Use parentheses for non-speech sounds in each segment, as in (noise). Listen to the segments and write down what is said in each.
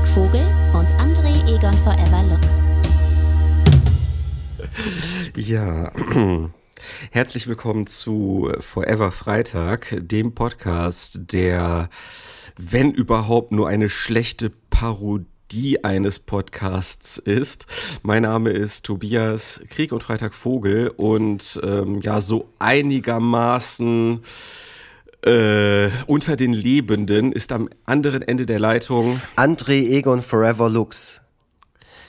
Freitag Vogel und André Egon Forever Lux. Ja, (clears throat) herzlich willkommen zu Forever Freitag, dem Podcast, der, wenn überhaupt, nur eine schlechte Parodie eines Podcasts ist. Mein Name ist Tobias Krieg und Freitag Vogel und ähm, ja, so einigermaßen äh, unter den Lebenden ist am anderen Ende der Leitung André Egon Forever Lux.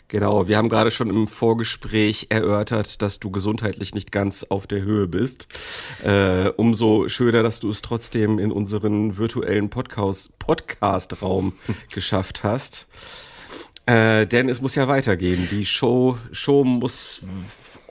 Genau, wir haben gerade schon im Vorgespräch erörtert, dass du gesundheitlich nicht ganz auf der Höhe bist. Äh, umso schöner, dass du es trotzdem in unseren virtuellen Podcast, Podcast-Raum (laughs) geschafft hast. Äh, denn es muss ja weitergehen. Die Show, Show muss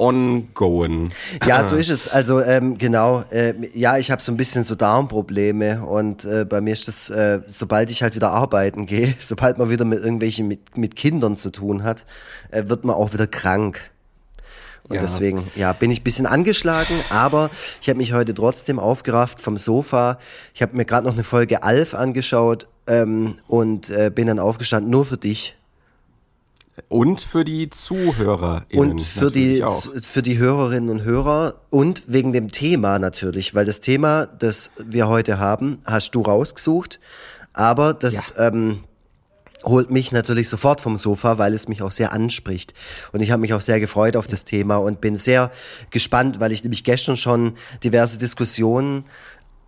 ongoing. Ja, so ist es. Also ähm, genau, äh, ja, ich habe so ein bisschen so Darmprobleme und äh, bei mir ist das, äh, sobald ich halt wieder arbeiten gehe, (laughs) sobald man wieder mit irgendwelchen mit, mit Kindern zu tun hat, äh, wird man auch wieder krank. Und ja. deswegen, ja, bin ich ein bisschen angeschlagen, aber ich habe mich heute trotzdem aufgerafft vom Sofa. Ich habe mir gerade noch eine Folge Alf angeschaut ähm, und äh, bin dann aufgestanden, nur für dich. Und für die Zuhörer. Und für die, für die Hörerinnen und Hörer und wegen dem Thema natürlich, weil das Thema, das wir heute haben, hast du rausgesucht. Aber das ja. ähm, holt mich natürlich sofort vom Sofa, weil es mich auch sehr anspricht. Und ich habe mich auch sehr gefreut auf das Thema und bin sehr gespannt, weil ich nämlich gestern schon diverse Diskussionen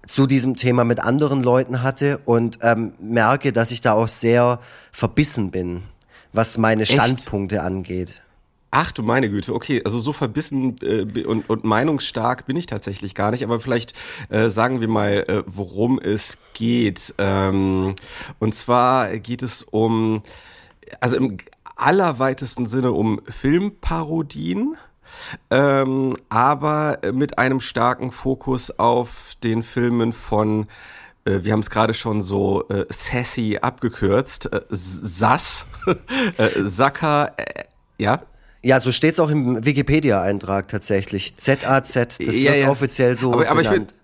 zu diesem Thema mit anderen Leuten hatte und ähm, merke, dass ich da auch sehr verbissen bin was meine Standpunkte Echt? angeht. Ach du meine Güte, okay, also so verbissen äh, und, und meinungsstark bin ich tatsächlich gar nicht, aber vielleicht äh, sagen wir mal, äh, worum es geht. Ähm, und zwar geht es um, also im allerweitesten Sinne um Filmparodien. Ähm, aber mit einem starken Fokus auf den Filmen von wir haben es gerade schon so äh, sassy abgekürzt, äh, SAS, (laughs) äh, Saka, äh, ja? Ja, so steht es auch im Wikipedia-Eintrag tatsächlich. Z-A-Z, das ja, wird ja. offiziell so aber, aber ich find,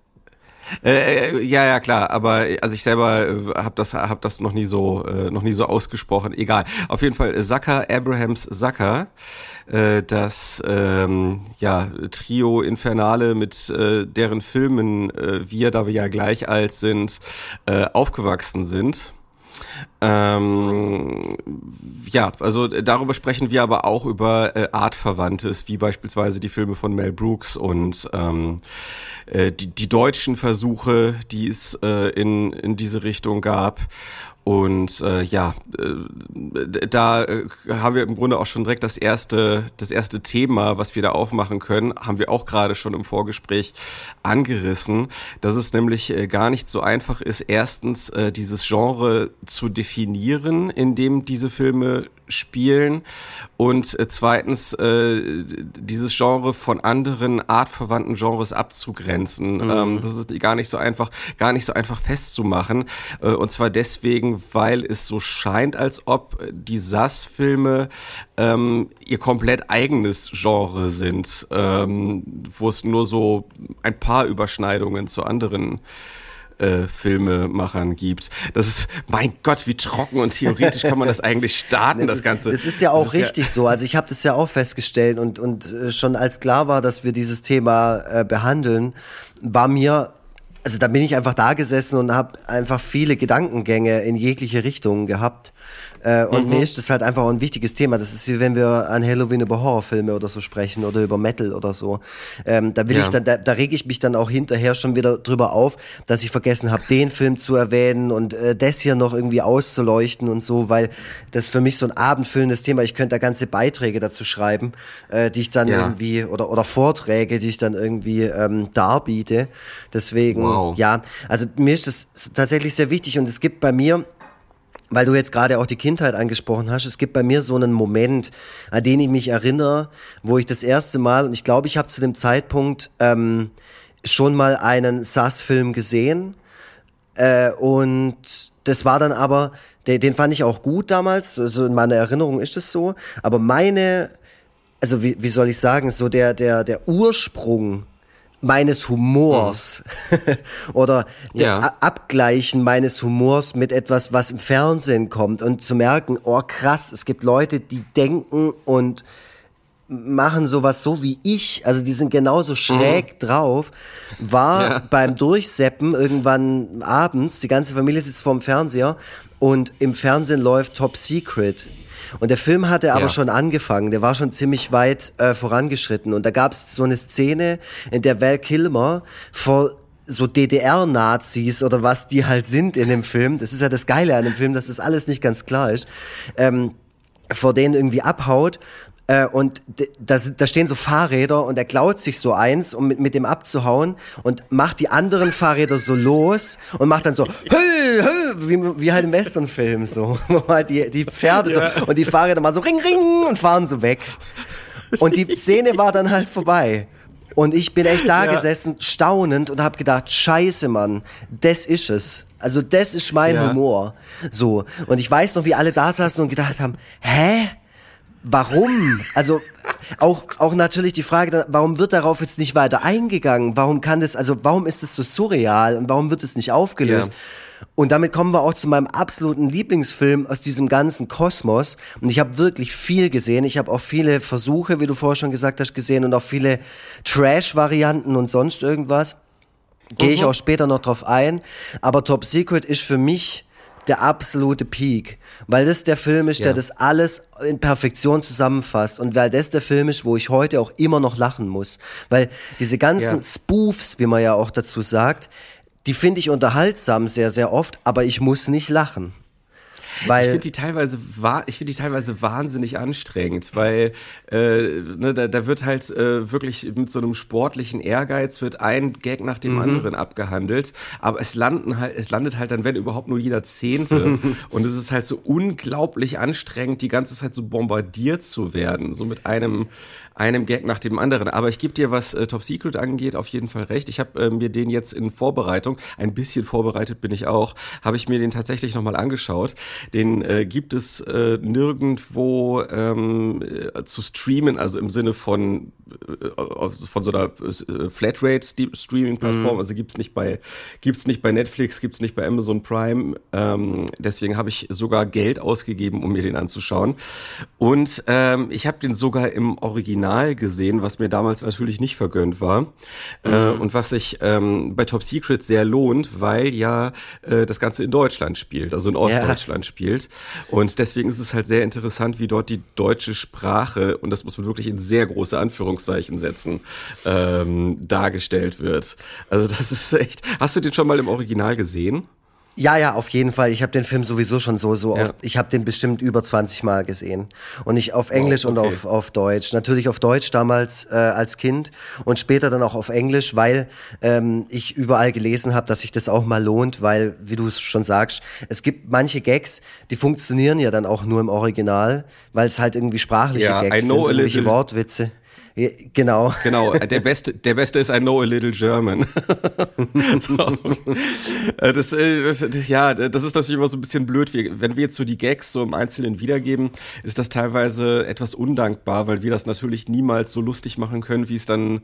äh, äh, ja, ja, klar, aber also ich selber äh, habe das, hab das noch nie so, äh, noch nie so ausgesprochen. Egal. Auf jeden Fall Zucker, Abrahams Zucker, äh, das ähm, ja Trio Infernale mit äh, deren Filmen äh, wir, da wir ja gleich alt sind, äh, aufgewachsen sind. Ähm, ja, also darüber sprechen wir aber auch über äh, Artverwandtes, wie beispielsweise die Filme von Mel Brooks und ähm, äh, die, die deutschen Versuche, die es äh, in, in diese Richtung gab. Und äh, ja, äh, da äh, haben wir im Grunde auch schon direkt das erste, das erste Thema, was wir da aufmachen können, haben wir auch gerade schon im Vorgespräch angerissen, dass es nämlich äh, gar nicht so einfach ist, erstens äh, dieses Genre zu definieren, in dem diese Filme spielen und äh, zweitens äh, dieses Genre von anderen artverwandten Genres abzugrenzen. Mhm. Ähm, das ist gar nicht so einfach, gar nicht so einfach festzumachen. Äh, und zwar deswegen, weil es so scheint, als ob die SAS-Filme ähm, ihr komplett eigenes Genre sind, ähm, wo es nur so ein paar Überschneidungen zu anderen äh, Filmemachern gibt. Das ist, mein Gott, wie trocken und theoretisch kann man das eigentlich starten, (laughs) das, das Ganze. Das ist ja auch ist richtig ja so. Also ich habe das ja auch festgestellt und, und äh, schon als klar war, dass wir dieses Thema äh, behandeln, war mir also da bin ich einfach da gesessen und habe einfach viele Gedankengänge in jegliche Richtungen gehabt. Äh, und mhm. mir ist das halt einfach ein wichtiges Thema. Das ist wie wenn wir an Halloween über Horrorfilme oder so sprechen oder über Metal oder so. Ähm, da will ja. ich dann, da, da rege ich mich dann auch hinterher schon wieder drüber auf, dass ich vergessen habe, den Film zu erwähnen und äh, das hier noch irgendwie auszuleuchten und so, weil das für mich so ein abendfüllendes Thema. Ich könnte da ganze Beiträge dazu schreiben, äh, die ich dann ja. irgendwie oder oder Vorträge, die ich dann irgendwie ähm, darbiete. Deswegen, wow. Ja, also mir ist das tatsächlich sehr wichtig und es gibt bei mir weil du jetzt gerade auch die Kindheit angesprochen hast, es gibt bei mir so einen Moment, an den ich mich erinnere, wo ich das erste Mal, und ich glaube, ich habe zu dem Zeitpunkt ähm, schon mal einen SAS-Film gesehen. Äh, und das war dann aber, den, den fand ich auch gut damals, also in meiner Erinnerung ist es so. Aber meine, also wie, wie soll ich sagen, so der, der, der Ursprung meines Humors (laughs) oder ja. Abgleichen meines Humors mit etwas, was im Fernsehen kommt und zu merken, oh krass, es gibt Leute, die denken und machen sowas so wie ich, also die sind genauso schräg mhm. drauf, war (laughs) ja. beim Durchseppen irgendwann abends, die ganze Familie sitzt vorm Fernseher und im Fernsehen läuft Top Secret. Und der Film hatte aber ja. schon angefangen, der war schon ziemlich weit äh, vorangeschritten. Und da gab es so eine Szene, in der Val Kilmer vor so DDR-Nazis oder was die halt sind in dem Film, das ist ja das Geile an dem Film, dass das alles nicht ganz klar ist, ähm, vor denen irgendwie abhaut äh, und da, da stehen so Fahrräder und er klaut sich so eins, um mit, mit dem abzuhauen und macht die anderen Fahrräder so los und macht dann so hö, hö, wie, wie halt im Westernfilm so, (laughs) wo halt die, die Pferde ja. so und die Fahrräder mal so ring ring und fahren so weg. Und die Szene war dann halt vorbei. Und ich bin echt da ja. gesessen, staunend und habe gedacht, scheiße, Mann, das ist es. Also das ist mein ja. Humor. So. Und ich weiß noch, wie alle da saßen und gedacht haben, hä? Warum? Also auch, auch natürlich die Frage, warum wird darauf jetzt nicht weiter eingegangen? Warum kann das, also warum ist es so surreal und warum wird es nicht aufgelöst? Ja. Und damit kommen wir auch zu meinem absoluten Lieblingsfilm aus diesem ganzen Kosmos. Und ich habe wirklich viel gesehen. Ich habe auch viele Versuche, wie du vorher schon gesagt hast, gesehen und auch viele Trash-Varianten und sonst irgendwas. Gehe ich mhm. auch später noch drauf ein. Aber Top Secret ist für mich der absolute Peak, weil das der Film ist, ja. der das alles in Perfektion zusammenfasst und weil das der Film ist, wo ich heute auch immer noch lachen muss, weil diese ganzen ja. Spoofs, wie man ja auch dazu sagt, die finde ich unterhaltsam sehr, sehr oft, aber ich muss nicht lachen. Weil ich finde die teilweise ich finde die teilweise wahnsinnig anstrengend, weil äh, ne, da, da wird halt äh, wirklich mit so einem sportlichen Ehrgeiz wird ein Gag nach dem mhm. anderen abgehandelt, aber es landen halt es landet halt dann wenn überhaupt nur jeder zehnte (laughs) und es ist halt so unglaublich anstrengend die ganze Zeit so bombardiert zu werden, so mit einem einem Gag nach dem anderen. Aber ich gebe dir, was äh, Top Secret angeht, auf jeden Fall recht. Ich habe äh, mir den jetzt in Vorbereitung, ein bisschen vorbereitet bin ich auch, habe ich mir den tatsächlich nochmal angeschaut. Den äh, gibt es äh, nirgendwo ähm, äh, zu streamen, also im Sinne von, äh, von so einer Flatrate-Streaming-Plattform. Mhm. Also gibt's nicht bei gibt's nicht bei Netflix, gibt's nicht bei Amazon Prime. Ähm, deswegen habe ich sogar Geld ausgegeben, um mir den anzuschauen. Und ähm, ich habe den sogar im Original Original gesehen, was mir damals natürlich nicht vergönnt war. Äh, mhm. Äh, und was sich ähm, bei Top Secret sehr lohnt, weil ja äh, das Ganze in Deutschland spielt, also in Ostdeutschland ja. spielt. Und deswegen ist es halt sehr interessant, wie dort die deutsche Sprache, und das muss man wirklich in sehr große Anführungszeichen setzen, ähm, dargestellt wird. Also das ist echt. Hast du den schon mal im Original gesehen? Ja, ja, auf jeden Fall. Ich habe den Film sowieso schon so, so ja. auf, ich habe den bestimmt über 20 Mal gesehen. Und ich auf Englisch oh, okay. und auf, auf Deutsch. Natürlich auf Deutsch damals äh, als Kind und später dann auch auf Englisch, weil ähm, ich überall gelesen habe, dass sich das auch mal lohnt, weil, wie du es schon sagst, es gibt manche Gags, die funktionieren ja dann auch nur im Original, weil es halt irgendwie sprachliche ja, Gags sind, irgendwelche Wortwitze. Genau. Genau, der beste, der beste ist I know a little German. (laughs) so. Äh, das, äh, das, ja, das ist natürlich immer so ein bisschen blöd. Wenn wir jetzt so die Gags so im Einzelnen wiedergeben, ist das teilweise etwas undankbar, weil wir das natürlich niemals so lustig machen können, wie es dann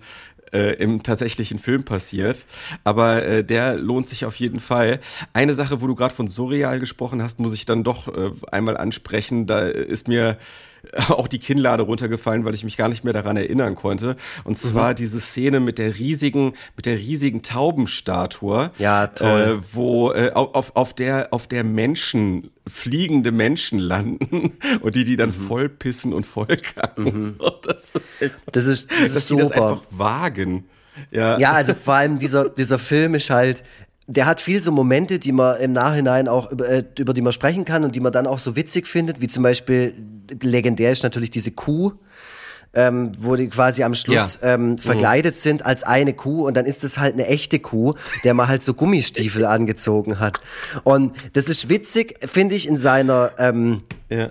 äh, im tatsächlichen Film passiert. Aber äh, der lohnt sich auf jeden Fall. Eine Sache, wo du gerade von Surreal gesprochen hast, muss ich dann doch äh, einmal ansprechen. Da ist mir (laughs) auch die Kinnlade runtergefallen, weil ich mich gar nicht mehr daran erinnern konnte. Und zwar mhm. diese Szene mit der riesigen, mit der riesigen Taubenstatue. Ja, toll. Äh, wo äh, auf, auf der, auf der Menschen, fliegende Menschen landen (laughs) und die die dann mhm. voll pissen und voll kacken. Mhm. (laughs) So, das ist, einfach, das ist, das ist dass super. die das einfach wagen. Ja. ja, also vor allem dieser, dieser Film ist halt, der hat viel so Momente, die man im Nachhinein auch über, äh, über die man sprechen kann und die man dann auch so witzig findet, wie zum Beispiel legendär ist natürlich diese Kuh, ähm, wo die quasi am Schluss ja. ähm, mhm. verkleidet mhm. sind als eine Kuh und dann ist es halt eine echte Kuh, der man halt so Gummistiefel (laughs) angezogen hat. Und das ist witzig, finde ich, in seiner ähm, ja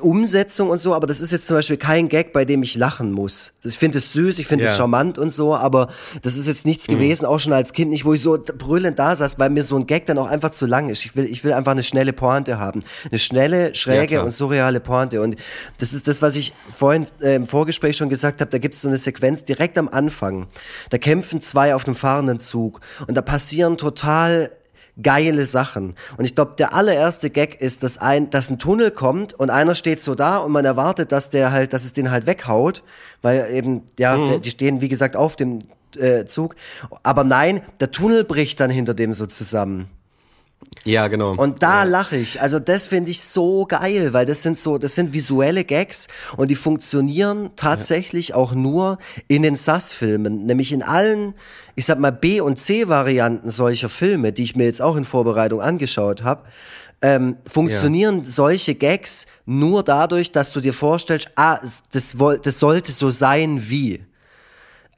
Umsetzung und so, aber das ist jetzt zum Beispiel kein Gag, bei dem ich lachen muss. Ich finde es süß, ich finde es Ja. charmant und so, aber das ist jetzt nichts gewesen, auch schon als Kind nicht, wo ich so brüllend da saß, weil mir so ein Gag dann auch einfach zu lang ist. Ich will, ich will einfach eine schnelle Pointe haben. Eine schnelle, schräge klar. und surreale Pointe. Und das ist das, was ich vorhin äh, im Vorgespräch schon gesagt habe. Da gibt es so eine Sequenz direkt am Anfang. Da kämpfen zwei auf einem fahrenden Zug und da passieren total geile Sachen. Und ich glaube, der allererste Gag ist, dass ein, dass ein Tunnel kommt und einer steht so da und man erwartet, dass der halt, dass es den halt weghaut, weil eben, ja, der, die stehen, wie gesagt, auf dem äh, Zug. Aber nein, der Tunnel bricht dann hinter dem so zusammen. Ja, genau. Und da lache ich. Also das finde ich so geil, weil das sind so, das sind visuelle Gags und die funktionieren tatsächlich auch nur in den SAS-Filmen, nämlich in allen, ich sag mal B und C-Varianten solcher Filme, die ich mir jetzt auch in Vorbereitung angeschaut habe. Ähm, funktionieren solche Gags nur dadurch, dass du dir vorstellst, ah, das, das sollte so sein wie.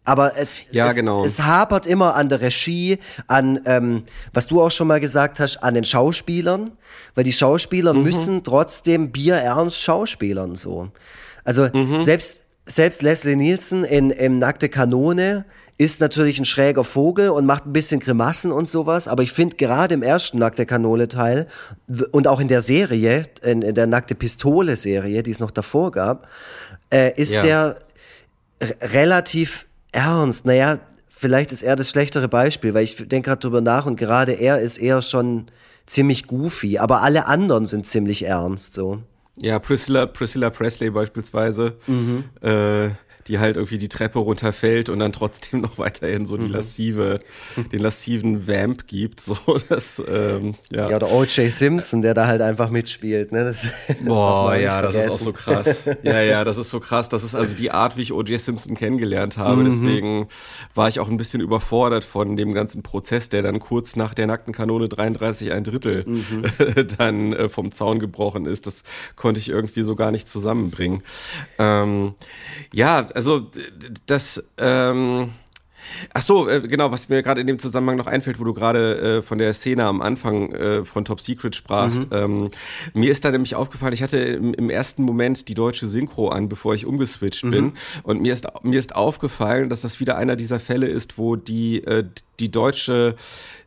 Aber es, Ja, es, genau. es hapert immer an der Regie, an, ähm, was du auch schon mal gesagt hast, an den Schauspielern, weil die Schauspieler Mhm. müssen trotzdem bierernst Schauspielern so. Also Mhm. selbst, selbst Leslie Nielsen in, in Nackte Kanone ist natürlich ein schräger Vogel und macht ein bisschen Grimassen und sowas, aber ich finde gerade im ersten Nackte Kanone Teil w- und auch in der Serie, in, in der Nackte Pistole Serie, die es noch davor gab, äh, ist Ja. der relativ ernst. Naja, vielleicht ist er das schlechtere Beispiel, weil ich denke gerade drüber nach und gerade er ist eher schon ziemlich goofy, aber alle anderen sind ziemlich ernst so. Ja, Priscilla, Priscilla Presley beispielsweise, Mhm. äh, die halt irgendwie die Treppe runterfällt und dann trotzdem noch weiterhin so die Mhm. lassive, den lassiven Vamp gibt. So, das, ähm, ja. Ja, oder O.J. Simpson, der da halt einfach mitspielt. Ne? Das, (laughs) das Boah, ja, das ist auch vergessen. so krass. (laughs) Ja, ja, das ist so krass. Das ist also die Art, wie ich O.J. Simpson kennengelernt Mhm. habe. Deswegen war ich auch ein bisschen überfordert von dem ganzen Prozess, der dann kurz nach der nackten Kanone 33 ein Drittel Mhm. (laughs) dann äh, vom Zaun gebrochen ist. Das konnte ich irgendwie so gar nicht zusammenbringen. Ähm, ja, also das. Ähm, Ach so, äh, genau, was mir gerade in dem Zusammenhang noch einfällt, wo du gerade äh, von der Szene am Anfang äh, von Top Secret sprachst. Ähm, mir ist da nämlich aufgefallen, ich hatte im, im ersten Moment die deutsche Synchro an, bevor ich umgeswitcht bin. Und mir ist, mir ist aufgefallen, dass das wieder einer dieser Fälle ist, wo die, äh, die deutsche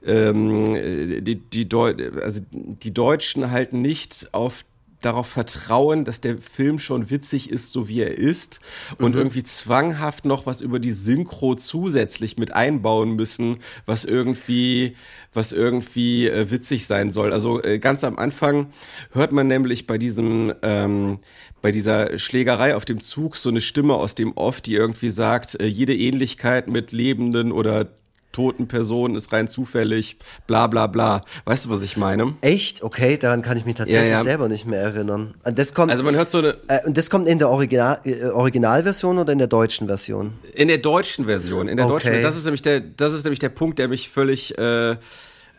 ähm, äh, die, die, Deu also die Deutschen halt nicht auf darauf vertrauen, dass der Film schon witzig ist, so wie er ist und irgendwie zwanghaft noch was über die Synchro zusätzlich mit einbauen müssen, was irgendwie was irgendwie äh, witzig sein soll. Also äh, ganz am Anfang hört man nämlich bei diesem ähm, bei dieser Schlägerei auf dem Zug so eine Stimme aus dem Off, die irgendwie sagt, äh, jede Ähnlichkeit mit lebenden oder toten Personen ist rein zufällig, bla bla bla. Weißt du, was ich meine? Echt? Okay, daran kann ich mich tatsächlich Ja, ja. selber nicht mehr erinnern. Und das kommt, Also man hört so eine, äh, und das kommt in der Original, äh, Originalversion oder in der deutschen Version? In der deutschen Version, in der Okay. deutschen, das ist nämlich der, das ist nämlich der Punkt, der mich völlig, äh,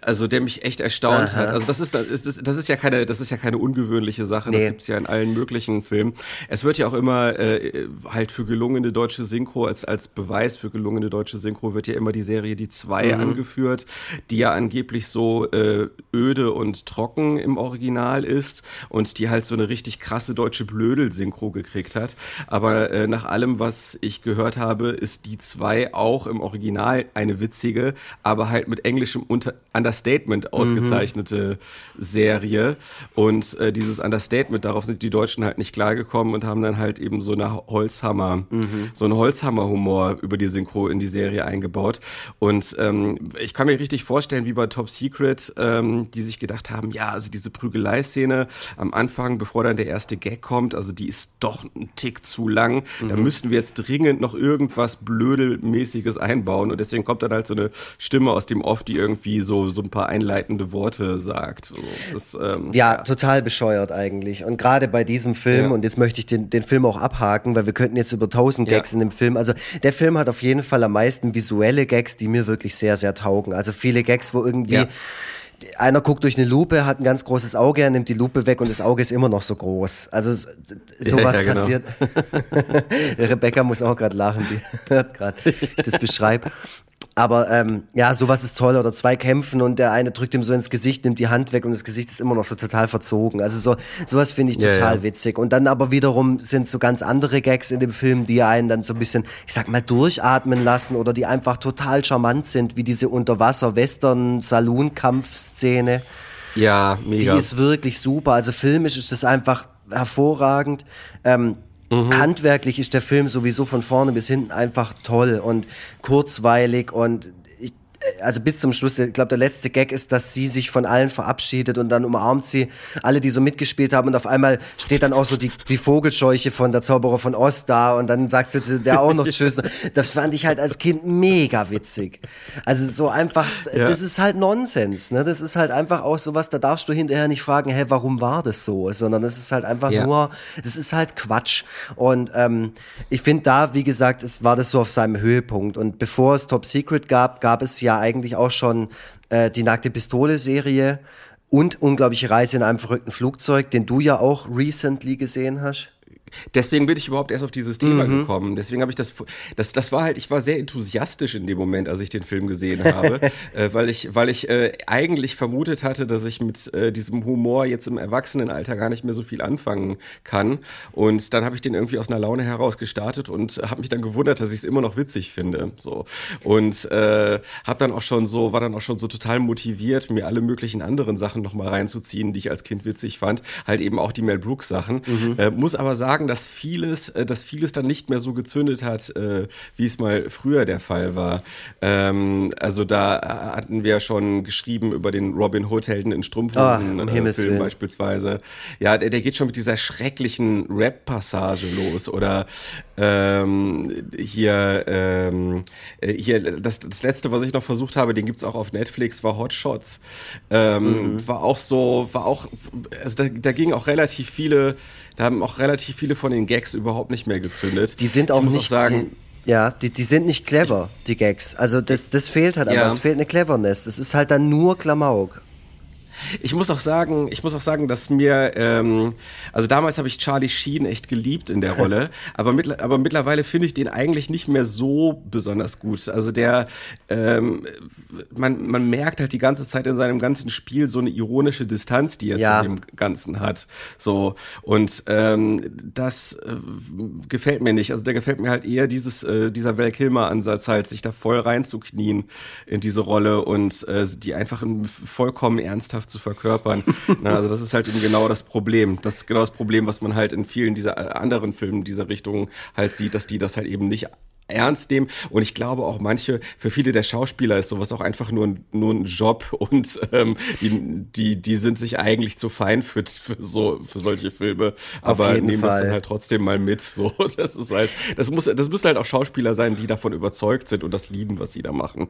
also der mich echt erstaunt Aha. hat. Also das ist, das ist, das ist ja keine, das ist ja keine ungewöhnliche Sache. Nee. Das gibt's ja in allen möglichen Filmen. Es wird ja auch immer äh, halt für gelungene deutsche Synchro als als Beweis für gelungene deutsche Synchro wird ja immer die Serie Die Zwei angeführt, die ja angeblich so äh, öde und trocken im Original ist und die halt so eine richtig krasse deutsche Blödel-Synchro gekriegt hat. Aber äh, nach allem, was ich gehört habe, ist Die Zwei auch im Original eine witzige, aber halt mit englischem Unter Understatement ausgezeichnete Serie. Und äh, dieses Understatement, darauf sind die Deutschen halt nicht klargekommen und haben dann halt eben so eine Holzhammer, so einen Holzhammer-Humor über die Synchro in die Serie eingebaut. Und ähm, ich kann mir richtig vorstellen, wie bei Top Secret, ähm, die sich gedacht haben, ja, also diese Prügelei-Szene am Anfang, bevor dann der erste Gag kommt, also die ist doch ein Tick zu lang. Da müssten wir jetzt dringend noch irgendwas Blödelmäßiges einbauen. Und deswegen kommt dann halt so eine Stimme aus dem Off, die irgendwie so, so ein paar einleitende Worte sagt. Das, ähm, Ja, total bescheuert eigentlich. Und gerade bei diesem Film, Ja. und jetzt möchte ich den, den Film auch abhaken, weil wir könnten jetzt über tausend Ja. Gags in dem Film, also der Film hat auf jeden Fall am meisten visuelle Gags, die mir wirklich sehr, sehr taugen. Also viele Gags, wo irgendwie Ja. einer guckt durch eine Lupe, hat ein ganz großes Auge, er nimmt die Lupe weg und das Auge ist immer noch so groß. Also (laughs) sowas Ja, genau. passiert. (laughs) Rebecca muss auch gerade lachen, die (laughs) hört gerade, ich das beschreibe. Aber ähm, ja, sowas ist toll. Oder zwei kämpfen und der eine drückt ihm so ins Gesicht, nimmt die Hand weg und das Gesicht ist immer noch so total verzogen. Also so sowas finde ich total ja, ja. witzig. Und dann aber wiederum sind so ganz andere Gags in dem Film, die einen dann so ein bisschen, ich sag mal, durchatmen lassen oder die einfach total charmant sind, wie diese Unterwasser-Western-Saloon-Kampfszene. Ja, mega. Die ist wirklich super. Also filmisch ist das einfach hervorragend. Ähm, Mhm. Handwerklich ist der Film sowieso von vorne bis hinten einfach toll und kurzweilig und also bis zum Schluss, ich glaube, der letzte Gag ist, dass sie sich von allen verabschiedet und dann umarmt sie alle, die so mitgespielt haben und auf einmal steht dann auch so die, die Vogelscheuche von der Zauberer von Ost da und dann sagt sie der auch noch (laughs) Tschüss. Das fand ich halt als Kind mega witzig. Also so einfach, ja. das ist halt Nonsens, ne? Das ist halt einfach auch sowas, da darfst du hinterher nicht fragen, hey, warum war das so? Sondern das ist halt einfach ja. nur, das ist halt Quatsch. Und ähm, ich finde da, wie gesagt, es war das so auf seinem Höhepunkt. Und bevor es Top Secret gab, gab es ja eigentlich auch schon äh, die nackte Pistole-Serie und Unglaubliche Reise in einem verrückten Flugzeug, den du ja auch recently gesehen hast. Deswegen bin ich überhaupt erst auf dieses Thema mhm. gekommen. Deswegen habe ich das, das, das war halt, ich war sehr enthusiastisch in dem Moment, als ich den Film gesehen habe, (laughs) äh, weil ich, weil ich äh, eigentlich vermutet hatte, dass ich mit äh, diesem Humor jetzt im Erwachsenenalter gar nicht mehr so viel anfangen kann. Und dann habe ich den irgendwie aus einer Laune heraus gestartet und habe mich dann gewundert, dass ich es immer noch witzig finde. So und äh, habe dann auch schon so, war dann auch schon so total motiviert, mir alle möglichen anderen Sachen noch mal reinzuziehen, die ich als Kind witzig fand, halt eben auch die Mel Brooks Sachen. Mhm. Äh, muss aber sagen sagen, dass vieles, äh, dass vieles dann nicht mehr so gezündet hat, äh, wie es mal früher der Fall war. Ähm, also da hatten wir schon geschrieben über den Robin Hood Helden in Strumpfhosen oh, äh, Film beispielsweise. Ja, der, der geht schon mit dieser schrecklichen Rap-Passage los oder ähm, hier, ähm, äh, hier das, das letzte, was ich noch versucht habe, den gibt's auch auf Netflix, war Hot Shots. Ähm, mhm. War auch so, war auch, also da, da ging auch relativ viele da haben auch relativ viele von den Gags überhaupt nicht mehr gezündet. Die sind auch nicht, auch sagen, die, ja, die, die sind nicht clever, die Gags. Also das, das fehlt halt, aber ja. es fehlt eine Cleverness. Das ist halt dann nur Klamauk. Ich muss auch sagen, ich muss auch sagen, dass mir, ähm, also damals habe ich Charlie Sheen echt geliebt in der (laughs) Rolle, aber, mit, aber mittlerweile finde ich den eigentlich nicht mehr so besonders gut. Also der, ähm, man, man merkt halt die ganze Zeit in seinem ganzen Spiel so eine ironische Distanz, die er ja. zu dem Ganzen hat. So und ähm, das äh, gefällt mir nicht. Also da gefällt mir halt eher dieses äh, dieser Val Kilmer Ansatz halt, sich da voll reinzuknien in diese Rolle und äh, die einfach vollkommen ernsthaft zu verkörpern. (laughs) Na, also das ist halt eben genau das Problem. Das ist genau das Problem, was man halt in vielen dieser äh, anderen Filmen dieser Richtung halt sieht, dass die das halt eben nicht ernst nehmen. Und ich glaube auch manche, für viele der Schauspieler ist sowas auch einfach nur ein, nur ein Job (laughs) und ähm, die, die, die sind sich eigentlich zu fein für, für so für solche Filme, aber nehmen Fall. das dann halt trotzdem mal mit. So, (laughs) das ist halt, das muss, das müssen halt auch Schauspieler sein, die davon überzeugt sind und das lieben, was sie da machen.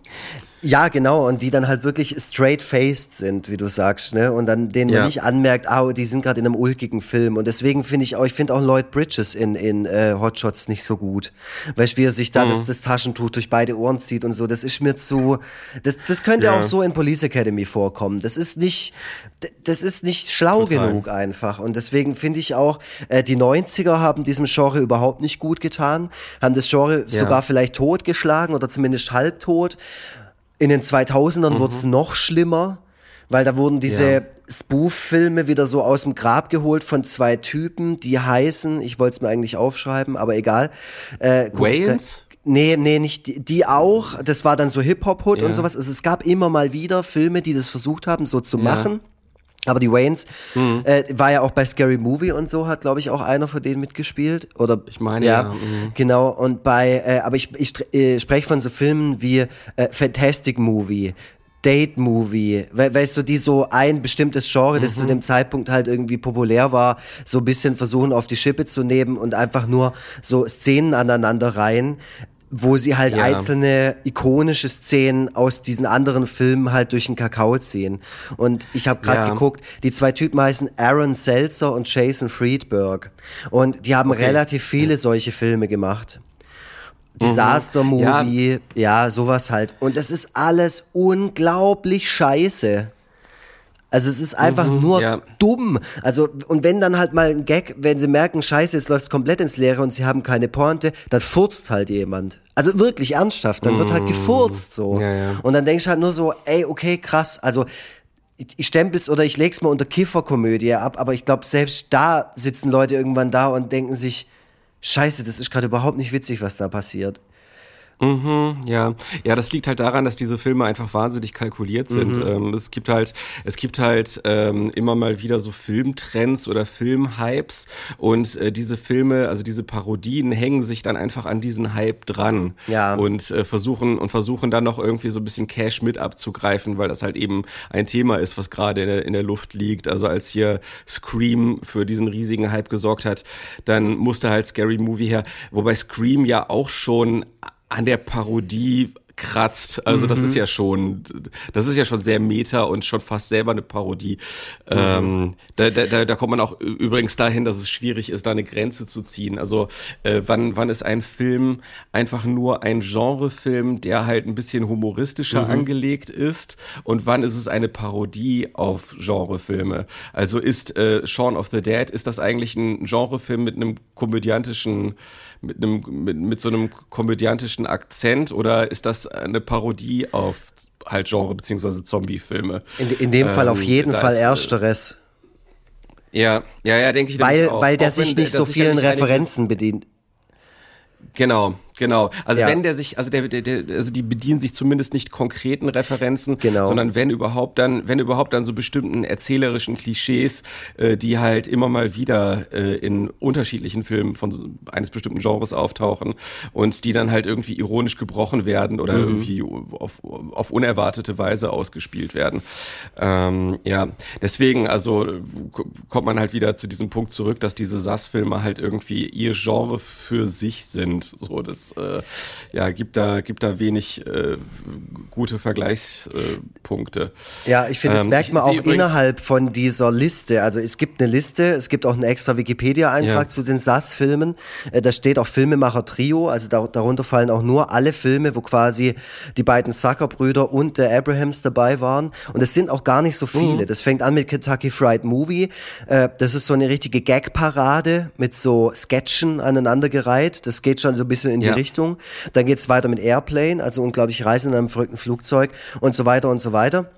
Ja, genau, und die dann halt wirklich straight faced sind, wie du sagst, ne? Und dann denen ja. man nicht anmerkt, ah, die sind gerade in einem ulkigen Film. Und deswegen finde ich auch, ich finde auch Lloyd Bridges in, in äh, Hotshots nicht so gut. Weil wie er sich da mhm. das, das, Taschentuch durch beide Ohren zieht und so, das ist mir zu. Das, das könnte ja. auch so in Police Academy vorkommen. Das ist nicht, das ist nicht schlau Total. genug einfach. Und deswegen finde ich auch, äh, die 90er haben diesem Genre überhaupt nicht gut getan, haben das Genre ja. sogar vielleicht totgeschlagen oder zumindest halbtot. In den 2000ern mhm. wurde es noch schlimmer, weil da wurden diese ja. Spoof-Filme wieder so aus dem Grab geholt von zwei Typen, die heißen, ich wollte es mir eigentlich aufschreiben, aber egal. Äh, Wayans? Nee, nee, nicht die, die auch. Das war dann so Hip-Hop-Hood ja. und sowas. Also es gab immer mal wieder Filme, die das versucht haben, so zu ja. machen. Aber die Waynes mhm. äh, war ja auch bei Scary Movie und so, hat, glaube ich, auch einer von denen mitgespielt. Oder ich meine ja. ja mhm. Genau. Und bei, äh, aber ich, ich äh, spreche von so Filmen wie äh, Fantastic Movie, Date-Movie, we weißt du, die so ein bestimmtes Genre, das mhm. zu dem Zeitpunkt halt irgendwie populär war, so ein bisschen versuchen auf die Schippe zu nehmen und einfach nur so Szenen aneinander rein wo sie halt ja. einzelne ikonische Szenen aus diesen anderen Filmen halt durch den Kakao ziehen. Und ich habe gerade ja. geguckt, die zwei Typen heißen Aaron Seltzer und Jason Friedberg. Und die haben okay. relativ viele solche Filme gemacht. Disaster Movie, ja. ja, sowas halt. Und das ist alles unglaublich scheiße. Also es ist einfach mhm, nur ja. dumm. Also und wenn dann halt mal ein Gag, wenn sie merken, scheiße, es läuft komplett ins Leere und sie haben keine Pointe, dann furzt halt jemand. Also wirklich ernsthaft, dann wird halt mhm. gefurzt so. Ja, ja. Und dann denkst du halt nur so, ey, okay, krass. Also ich stempel's oder ich leg's mal unter Kifferkomödie ab, aber ich glaube, selbst da sitzen Leute irgendwann da und denken sich, scheiße, das ist gerade überhaupt nicht witzig, was da passiert. Mhm, ja, ja, das liegt halt daran, dass diese Filme einfach wahnsinnig kalkuliert sind. Mhm. Ähm, es gibt halt, es gibt halt ähm, immer mal wieder so Filmtrends oder Filmhypes und äh, diese Filme, also diese Parodien hängen sich dann einfach an diesen Hype dran ja. und äh, versuchen und versuchen dann noch irgendwie so ein bisschen Cash mit abzugreifen, weil das halt eben ein Thema ist, was gerade in, in der Luft liegt. Also als hier Scream für diesen riesigen Hype gesorgt hat, dann musste halt Scary Movie her, wobei Scream ja auch schon an der Parodie kratzt. Also mhm. das ist mhm. ja schon, das ist ja schon sehr meta und schon fast selber eine Parodie. Mhm. Ähm, da, da, da kommt man auch übrigens dahin, dass es schwierig ist, da eine Grenze zu ziehen. Also äh, wann, wann ist ein Film einfach nur ein Genrefilm, der halt ein bisschen humoristischer mhm. angelegt ist und wann ist es eine Parodie auf Genrefilme? Also ist äh, Shaun of the Dead, ist das eigentlich ein Genrefilm mit einem komödiantischen mit einem mit, mit so einem komödiantischen Akzent oder ist das eine Parodie auf halt Genre beziehungsweise Zombie-Filme? In, in dem ähm, Fall auf ähm, jeden Fall äh, ersteres. Ja, ja, ja, denke ich. Weil, auch. weil der auch sich nicht so vielen Referenzen bedient. Genau, Genau. Also ja. wenn der sich, also der, der, der, also die bedienen sich zumindest nicht konkreten Referenzen, genau. sondern wenn überhaupt dann, wenn überhaupt dann so bestimmten erzählerischen Klischees, äh, die halt immer mal wieder äh, in unterschiedlichen Filmen von so, eines bestimmten Genres auftauchen und die dann halt irgendwie ironisch gebrochen werden oder mhm. irgendwie auf, auf unerwartete Weise ausgespielt werden. Ähm, ja, deswegen, also kommt man halt wieder zu diesem Punkt zurück, dass diese SAS-Filme halt irgendwie ihr Genre für sich sind. So, das äh, ja, gibt da, gibt da wenig äh, gute Vergleichspunkte. ja, ich finde, das ähm, merkt man auch innerhalb von dieser Liste. Also es gibt eine Liste, es gibt auch einen extra Wikipedia-Eintrag ja. zu den SAS-Filmen. Äh, da steht auch Filmemacher-Trio, also da, darunter fallen auch nur alle Filme, wo quasi die beiden Sucker-Brüder und der Abrahams dabei waren. Und es sind auch gar nicht so viele. Mhm. Das fängt an mit Kentucky Fried Movie. Äh, das ist so eine richtige Gag-Parade mit so Sketchen aneinandergereiht. Das geht schon so ein bisschen in die ja. Richtung. Dann geht es weiter mit Airplane, also unglaublich Reisen in einem verrückten Flugzeug und so weiter und so weiter.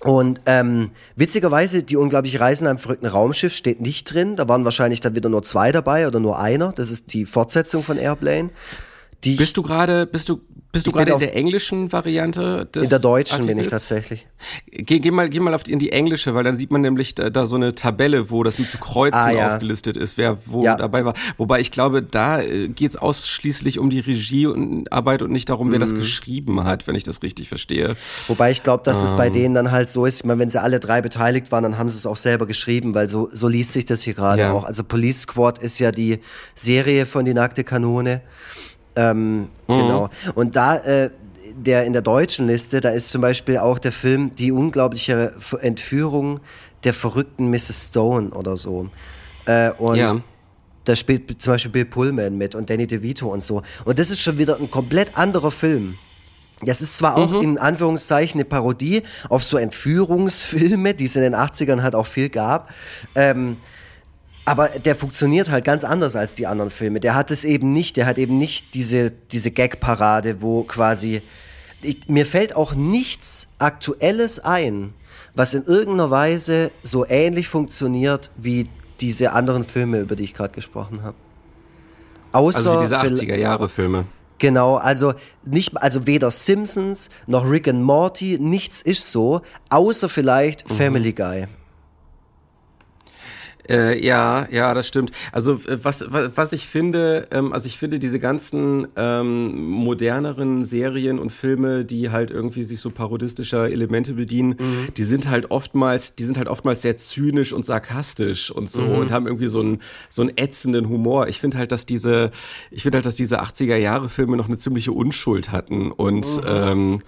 Und ähm, witzigerweise, die unglaubliche Reise in einem verrückten Raumschiff steht nicht drin. Da waren wahrscheinlich dann wieder nur zwei dabei oder nur einer. Das ist die Fortsetzung von Airplane. Bist du gerade, bist du bist du gerade in der englischen Variante des In der deutschen Artikels? bin ich tatsächlich. Geh, geh mal, geh mal auf die, in die englische, weil dann sieht man nämlich da, da so eine Tabelle, wo das mit zu Kreuzen ah, ja. aufgelistet ist, wer wo ja. dabei war. Wobei ich glaube, da äh, geht's ausschließlich um die Regiearbeit und nicht darum, wer mhm. das geschrieben hat, wenn ich das richtig verstehe. Wobei ich glaube, dass ähm. es bei denen dann halt so ist, ich meine, wenn sie alle drei beteiligt waren, dann haben sie es auch selber geschrieben, weil so, so liest sich das hier gerade ja. auch. Also Police Squad ist ja die Serie von Die nackte Kanone. Ähm, mhm. Genau. Und da, äh, der in der deutschen Liste, da ist zum Beispiel auch der Film Die unglaubliche Entführung der verrückten Mrs. Stone oder so. Äh, und ja. da spielt zum Beispiel Bill Pullman mit und Danny DeVito und so. Und das ist schon wieder ein komplett anderer Film. Das ist zwar auch mhm. in Anführungszeichen eine Parodie auf so Entführungsfilme, die es in den 80ern halt auch viel gab. Ähm, aber der funktioniert halt ganz anders als die anderen Filme. Der hat es eben nicht. Der hat eben nicht diese, diese Gag-Parade, wo quasi. Ich, mir fällt auch nichts Aktuelles ein, was in irgendeiner Weise so ähnlich funktioniert wie diese anderen Filme, über die ich gerade gesprochen habe. Außer also wie diese 80er-Jahre-Filme. Genau, also nicht, also weder Simpsons noch Rick and Morty, nichts ist so, außer vielleicht mhm. Family Guy. Äh, ja, ja, das stimmt. Also was, was, was ich finde, ähm, also ich finde diese ganzen ähm, moderneren Serien und Filme, die halt irgendwie sich so parodistischer Elemente bedienen, mhm. die sind halt oftmals, die sind halt oftmals sehr zynisch und sarkastisch und so mhm. und haben irgendwie so einen so einen ätzenden Humor. Ich finde halt, dass diese, ich finde halt, dass diese 80er Jahre Filme noch eine ziemliche Unschuld hatten und mhm. ähm,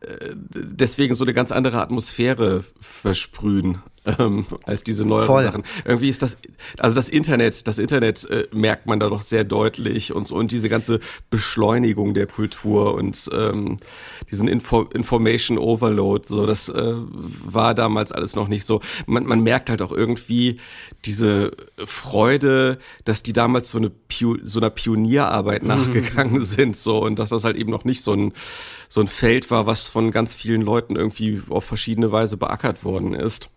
äh, deswegen so eine ganz andere Atmosphäre versprühen. Ähm, als diese neueren Voll. Sachen. Irgendwie ist das, also das Internet, das Internet äh, merkt man da doch sehr deutlich und so und diese ganze Beschleunigung der Kultur und ähm, diesen Info Information Overload, so das äh, war damals alles noch nicht so. Man, man merkt halt auch irgendwie diese Freude, dass die damals so eine Pio so einer Pionierarbeit (laughs) nachgegangen sind, so und dass das halt eben noch nicht so ein so ein Feld war, was von ganz vielen Leuten irgendwie auf verschiedene Weise beackert worden ist.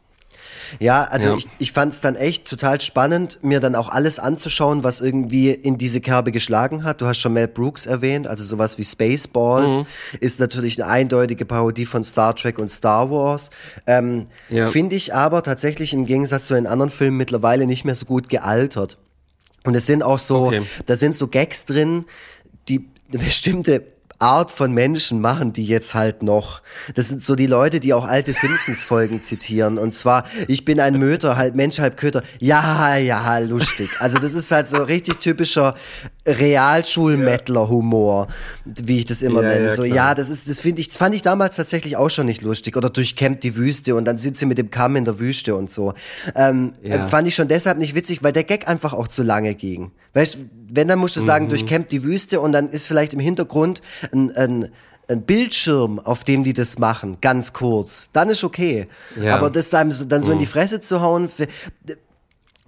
Ja, also ja. ich, ich fand es dann echt total spannend, mir dann auch alles anzuschauen, was irgendwie in diese Kerbe geschlagen hat. Du hast schon Mel Brooks erwähnt, also sowas wie Spaceballs mhm. ist natürlich eine eindeutige Parodie von Star Trek und Star Wars. Ähm, ja. Finde ich aber tatsächlich im Gegensatz zu den anderen Filmen mittlerweile nicht mehr so gut gealtert. Und es sind auch so, okay. da sind so Gags drin, die eine (laughs) bestimmte Art von Menschen machen die jetzt halt noch. Das sind so die Leute, die auch alte Simpsons-Folgen zitieren. Und zwar, ich bin ein Möter, halb Mensch, halb Köter. Ja, ja, lustig. Also das ist halt so richtig typischer Realschulmettler-Humor, wie ich das immer ja, nenne. Ja, so, ja, das ist, das finde ich, das fand ich damals tatsächlich auch schon nicht lustig. Oder durchkämmt die Wüste und dann sind sie mit dem Kamm in der Wüste und so. Ähm, ja. Fand ich schon deshalb nicht witzig, weil der Gag einfach auch zu lange ging. Weißt, wenn, dann musst du sagen, mhm. durchkämmt die Wüste und dann ist vielleicht im Hintergrund ein, ein, ein Bildschirm, auf dem die das machen, ganz kurz. Dann ist okay. Ja. Aber das dann so in die mhm. Fresse zu hauen,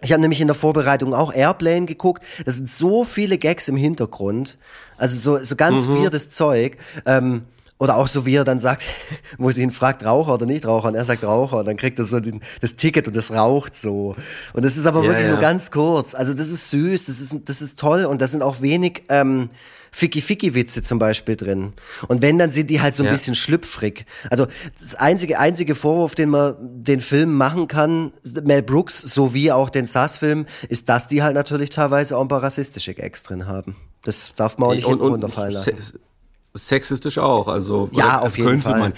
ich habe nämlich in der Vorbereitung auch Airplane geguckt. Das sind so viele Gags im Hintergrund. Also so, so ganz mhm. weirdes Zeug. Ähm, oder auch so, wie er dann sagt, (laughs) wo sie ihn fragt, Raucher oder nicht Raucher, und er sagt Raucher, und dann kriegt er so den, das Ticket und das raucht so. Und das ist aber ja, wirklich ja. nur ganz kurz. Also das ist süß, das ist, das ist toll und da sind auch wenig ähm, Ficky-Ficky-Witze zum Beispiel drin. Und wenn, dann sind die halt so ein ja. bisschen schlüpfrig. Also das einzige, einzige Vorwurf, den man den Film machen kann, Mel Brooks sowie auch den Sass-Film, ist, dass die halt natürlich teilweise auch ein paar rassistische Gags drin haben. Das darf man auch nicht und, runterfallen lassen sexistisch auch, also ja, auf jeden Fall. man.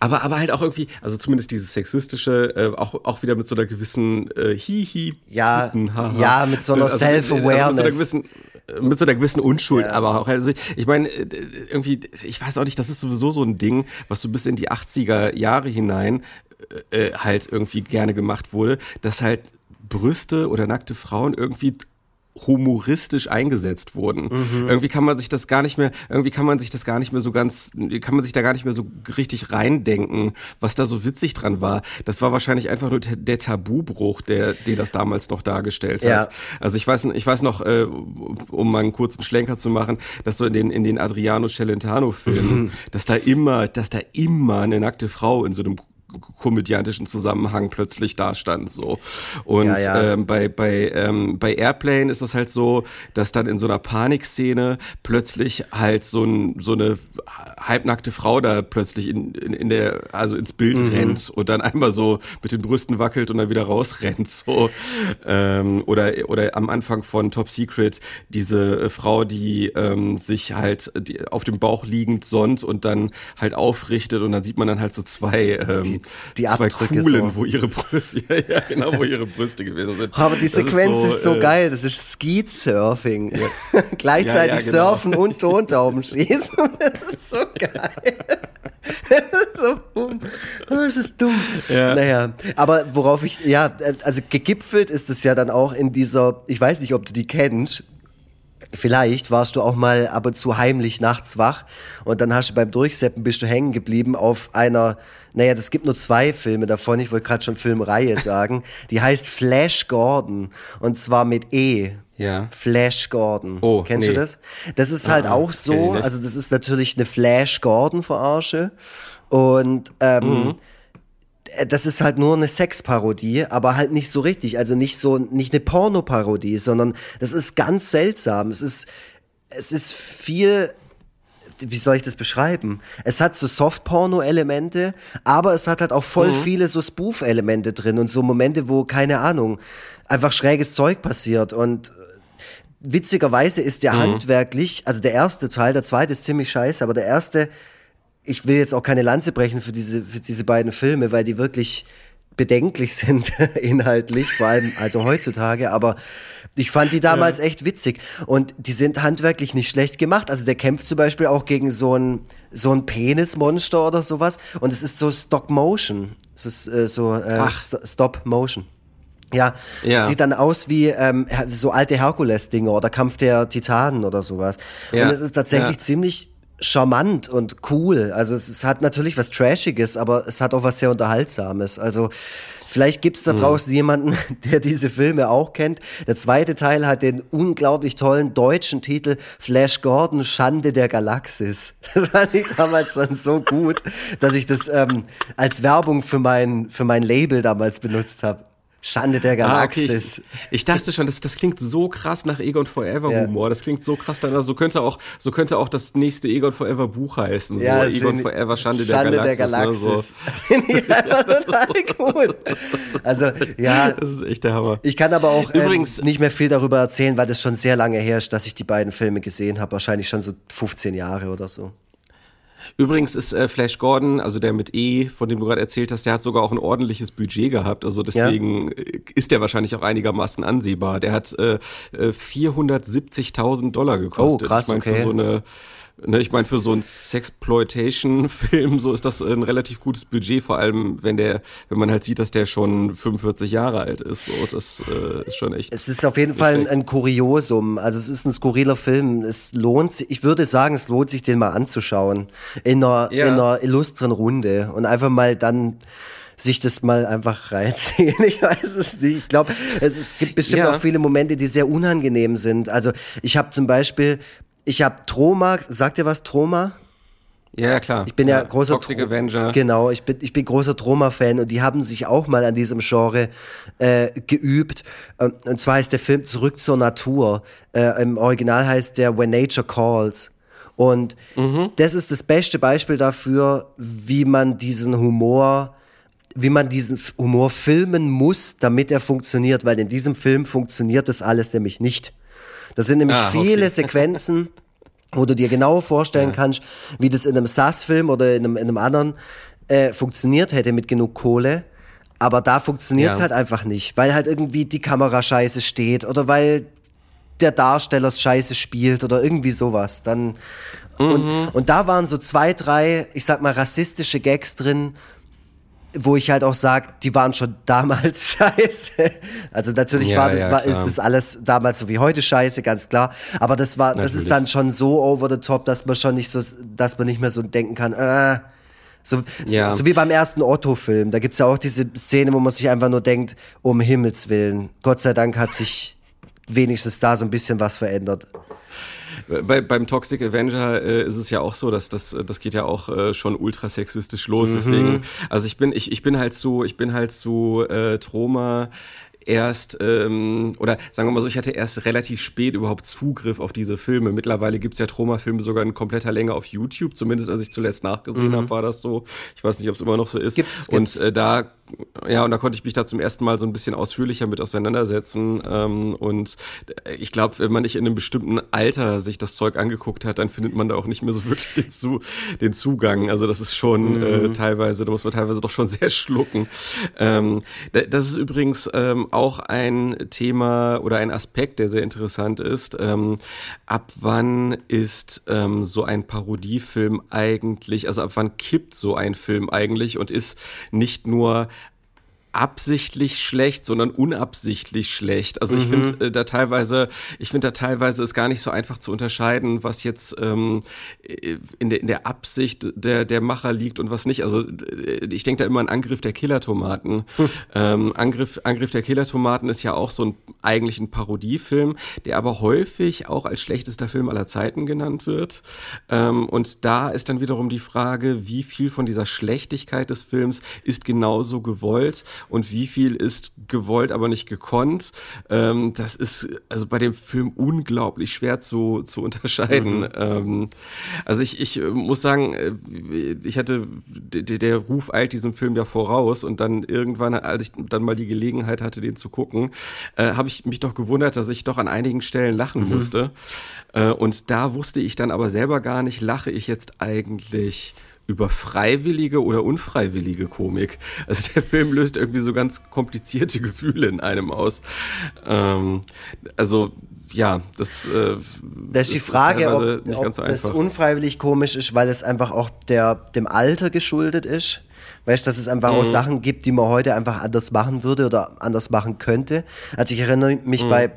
Aber aber halt auch irgendwie, also zumindest dieses sexistische, äh, auch auch wieder mit so einer gewissen äh, Hihi. Ja, ja, mit so einer also, Self-Awareness. Also mit, so äh, mit so einer gewissen Unschuld, ja. aber auch, also ich meine, äh, irgendwie, ich weiß auch nicht, das ist sowieso so ein Ding, was so bis in die 80er Jahre hinein äh, halt irgendwie gerne gemacht wurde, dass halt Brüste oder nackte Frauen irgendwie humoristisch eingesetzt wurden. Mhm. Irgendwie kann man sich das gar nicht mehr, irgendwie kann man sich das gar nicht mehr so ganz, kann man sich da gar nicht mehr so richtig reindenken, was da so witzig dran war. Das war wahrscheinlich einfach nur der Tabubruch, der, den das damals noch dargestellt hat. Ja. Also ich weiß, ich weiß noch, äh, um mal einen kurzen Schlenker zu machen, dass so in den, in den Adriano Celentano Filmen, mhm. dass da immer, dass da immer eine nackte Frau in so einem komödiantischen Zusammenhang plötzlich dastand so und ja, ja. Ähm, bei bei ähm, bei Airplane ist es halt so dass dann in so einer Panikszene plötzlich halt so ein so eine halbnackte Frau da plötzlich in, in, in der also ins Bild mhm. rennt und dann einmal so mit den Brüsten wackelt und dann wieder rausrennt so ähm, oder oder am Anfang von Top Secret diese äh, Frau die ähm, sich halt die, auf dem Bauch liegend sonnt und dann halt aufrichtet und dann sieht man dann halt so zwei ähm, die zwei Abdrücke Kuhlen, so. wo ihre Brüste, (laughs) ja, ja, genau, wo ihre Brüste gewesen sind. Aber die Sequenz ist so, ist so äh, geil, das ist Skeet-Surfing. Ja. (laughs) Gleichzeitig ja, genau. surfen und Tontauben schießen. (laughs) das ist so geil. das ist so dumm. Das ist dumm. Ja. Naja, aber worauf ich, ja, also gegipfelt ist es ja dann auch in dieser, ich weiß nicht, ob du die kennst, Vielleicht warst du auch mal ab und zu heimlich nachts wach und dann hast du beim Durchseppen bist du hängen geblieben auf einer, naja, es gibt nur zwei Filme davon, ich wollte gerade schon Filmreihe (laughs) sagen, die heißt Flash Gordon und zwar mit E. Ja. Flash Gordon. Oh, Kennst nee. du das? Das ist halt ah, auch so, also das ist natürlich eine Flash Gordon Verarsche und ähm, mhm das ist halt nur eine Sexparodie, aber halt nicht so richtig. Also nicht so, nicht eine Pornoparodie, sondern das ist ganz seltsam. Es ist, es ist viel, wie soll ich das beschreiben? Es hat so Soft-Porno-Elemente, aber es hat halt auch voll mhm. viele so Spoof-Elemente drin und so Momente, wo, keine Ahnung, einfach schräges Zeug passiert und äh, witzigerweise ist der mhm. handwerklich, also der erste Teil, der zweite ist ziemlich scheiße, aber der erste ich will jetzt auch keine Lanze brechen für diese, für diese beiden Filme, weil die wirklich bedenklich (laughs) sind inhaltlich, vor allem also heutzutage, aber ich fand die damals ja. echt witzig und die sind handwerklich nicht schlecht gemacht. Also der kämpft zum Beispiel auch gegen so ein so ein Penismonster oder sowas und es ist so Stop Motion. so, äh, so äh, Stop Motion. Ja, Ja. sieht dann aus wie ähm, so alte Herkules-Dinge oder Kampf der Titanen oder sowas. Ja. Und es ist tatsächlich ziemlich charmant und cool. Also es, es hat natürlich was Trashiges, aber es hat auch was sehr Unterhaltsames. Also vielleicht gibt's da Mhm. draußen jemanden, (laughs) der diese Filme auch kennt. Der zweite Teil hat den unglaublich tollen deutschen Titel Flash Gordon, Schande der Galaxis. (laughs) Das fand ich damals schon so gut, dass ich das ähm, als Werbung für mein, für mein Label damals benutzt habe. Schande der Ah, okay. Galaxis. Ich, ich dachte schon, das, das klingt so krass nach Egon Forever Ja. Humor. Das klingt so krass danach. So könnte auch, so könnte auch das nächste Egon Forever Buch heißen. So Ja, Egon Forever Schande, Schande der Galaxis. Ne? So. Finde ich einfach total gut. Also, ja, Das ist echt der Hammer. ich kann aber auch ähm, Übrigens- nicht mehr viel darüber erzählen, weil das schon sehr lange her ist, dass ich die beiden Filme gesehen habe. Wahrscheinlich schon so 15 Jahre oder so. Übrigens ist äh, Flash Gordon, also der mit E, von dem du gerade erzählt hast, der hat sogar auch ein ordentliches Budget gehabt. Also deswegen äh, ist der wahrscheinlich auch einigermaßen ansehbar. Der hat äh, äh, 470.000 Dollar gekostet. Oh, krass, ich mein, okay. Für so eine Ne, ich meine, für so einen Sexploitation-Film, so ist das ein relativ gutes Budget, vor allem wenn der, wenn man halt sieht, dass der schon 45 Jahre alt ist. So, das äh, ist schon echt. Es ist auf jeden Fall ein, ein Kuriosum. Also es ist ein skurriler Film. Es lohnt sich, ich würde sagen, es lohnt sich, den mal anzuschauen. In einer, Ja. in einer illustren Runde. Und einfach mal dann sich das mal einfach (laughs) reinziehen. Ich weiß es nicht. Ich glaube, es, es gibt bestimmt Ja. auch viele Momente, die sehr unangenehm sind. Also ich habe zum Beispiel, ich habe Troma, sagt ihr was, Troma? ja, ja, klar. Ich bin ja, großer Toxic Tro- Avenger. Genau, ich bin, ich bin großer Troma-Fan und die haben sich auch mal an diesem Genre äh, geübt. Ähm, Und zwar heißt der Film Zurück zur Natur. Äh, Im Original heißt der When Nature Calls. Und das ist das beste Beispiel dafür, wie man diesen Humor, wie man diesen Humor filmen muss, damit er funktioniert, weil in diesem Film funktioniert das alles nämlich nicht. Das sind nämlich Ah, okay. viele Sequenzen, wo du dir genau vorstellen kannst, wie das in einem SAS-Film oder in einem, in einem anderen äh, funktioniert hätte mit genug Kohle. Aber da funktioniert es Ja. halt einfach nicht, weil halt irgendwie die Kamera scheiße steht oder weil der Darsteller scheiße spielt oder irgendwie sowas. Dann und, und da waren so zwei, drei, ich sag mal, rassistische Gags drin, wo ich halt auch sag, die waren schon (laughs) damals scheiße. Also natürlich Ja, war, ja, war ist das alles damals so wie heute scheiße, ganz klar. Aber das war, das ist Natürlich. dann schon so over the top, dass man schon nicht so, dass man nicht mehr so denken kann, äh, so, Ja. so, so wie beim ersten Otto-Film. Da gibt's ja auch diese Szene, wo man sich einfach nur denkt, um Himmels Willen. Gott sei Dank hat sich wenigstens da so ein bisschen was verändert. Bei, beim Toxic Avenger äh, ist es ja auch so, dass das das geht ja auch äh, schon ultra sexistisch los. Deswegen, also ich bin ich ich bin halt so ich bin halt so äh, Troma erst ähm, oder sagen wir mal so, ich hatte erst relativ spät überhaupt Zugriff auf diese Filme. Mittlerweile gibt's ja Troma-Filme sogar in kompletter Länge auf YouTube. Zumindest als ich zuletzt nachgesehen habe, war das so. Ich weiß nicht, ob es immer noch so ist. Gibt's, und gibt's. äh, da ja und da konnte ich mich da zum ersten Mal so ein bisschen ausführlicher mit auseinandersetzen. Ähm, und äh, ich glaube, wenn man nicht in einem bestimmten Alter sich das Zeug angeguckt hat, dann findet man da auch nicht mehr so wirklich den, Zu den Zugang. Also das ist schon äh, teilweise, da muss man teilweise doch schon (laughs) sehr schlucken. Ähm, da- das ist übrigens ähm, auch ein Thema oder ein Aspekt, der sehr interessant ist. Ähm, ab wann ist ähm, so ein Parodiefilm eigentlich, also ab wann kippt so ein Film eigentlich und ist nicht nur absichtlich schlecht, sondern unabsichtlich schlecht. Also ich finde äh, da teilweise, ich finde da teilweise ist gar nicht so einfach zu unterscheiden, was jetzt ähm, äh, in, der, in der Absicht der, der Macher liegt und was nicht. Also äh, ich denke da immer an Angriff der Killertomaten. Ähm, Angriff, Angriff der Killertomaten ist ja auch so ein eigentlich ein Parodiefilm, der aber häufig auch als schlechtester Film aller Zeiten genannt wird. Ähm, und da ist dann wiederum die Frage, wie viel von dieser Schlechtigkeit des Films ist genauso gewollt und wie viel ist gewollt, aber nicht gekonnt. Ähm, das ist also bei dem Film unglaublich schwer zu, zu unterscheiden. Ähm, also ich, ich äh, muss sagen, äh, ich hatte, der, der Ruf eilt diesem Film ja voraus und dann irgendwann, als ich dann mal die Gelegenheit hatte, den zu gucken, äh, habe ich mich doch gewundert, dass ich doch an einigen Stellen lachen musste. Äh, und da wusste ich dann aber selber gar nicht, lache ich jetzt eigentlich über freiwillige oder unfreiwillige Komik. Also der Film löst irgendwie so ganz komplizierte (laughs) Gefühle in einem aus. Ähm, also ja, das, äh, Das ist die Frage, teilweise ob, ob so das unfreiwillig komisch ist, weil es einfach auch der, dem Alter geschuldet ist. Weißt, dass es einfach mhm. auch Sachen gibt, die man heute einfach anders machen würde oder anders machen könnte. Also ich erinnere mich mhm. bei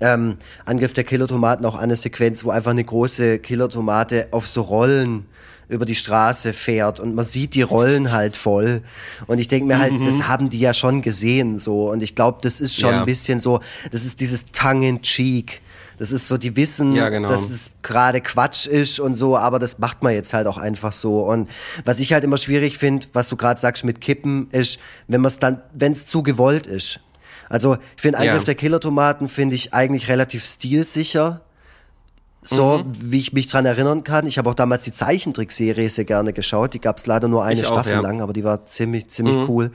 ähm, Angriff der Killertomaten auch an eine Sequenz, wo einfach eine große Killertomate auf so Rollen über die Straße fährt und man sieht die Rollen halt voll. Und ich denke mir halt, mhm. das haben die ja schon gesehen so. Und ich glaube, das ist schon ja. ein bisschen so, das ist dieses Tongue in Cheek. Das ist so, die wissen, ja, genau. dass es gerade Quatsch ist und so, aber das macht man jetzt halt auch einfach so. Und was ich halt immer schwierig finde, was du gerade sagst mit Kippen, ist, wenn man es dann, wenn es zu gewollt ist. Also ich finde Eingriff ja. der Killertomaten finde ich eigentlich relativ stilsicher so mhm. wie ich mich dran erinnern kann. Ich habe auch damals die Zeichentrickserie sehr gerne geschaut. Die gab es leider nur eine ich Staffel auch, ja. lang, aber die war ziemlich, ziemlich mhm. cool.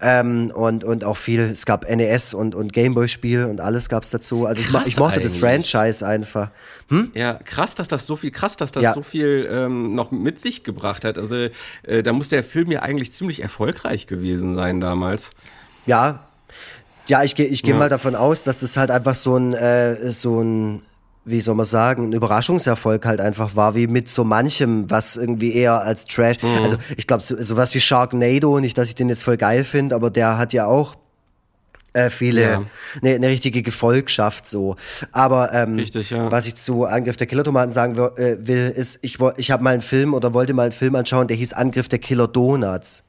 Ähm, und, und auch viel, es gab NES und, und Gameboy-Spiel und alles gab es dazu. Also krass ich, ich mochte eigentlich. das Franchise einfach. Hm? Ja, krass, dass das so viel, krass, dass das ja. so viel ähm, noch mit sich gebracht hat. Also äh, da muss der Film ja eigentlich ziemlich erfolgreich gewesen sein damals. Ja, ja, ich gehe ich geh ja. mal davon aus, dass das halt einfach so ein, äh, so ein wie soll man sagen, ein Überraschungserfolg halt einfach war, wie mit so manchem, was irgendwie eher als Trash, mhm. also ich glaube, so, sowas wie Sharknado, nicht, dass ich den jetzt voll geil finde, aber der hat ja auch äh, viele, eine ja. ne richtige Gefolgschaft so. Aber ähm, Richtig, ja. was ich zu Angriff der Killer-Tomaten sagen äh, will, ist, ich, ich habe mal einen Film oder wollte mal einen Film anschauen, der hieß Angriff der Killer-Donuts.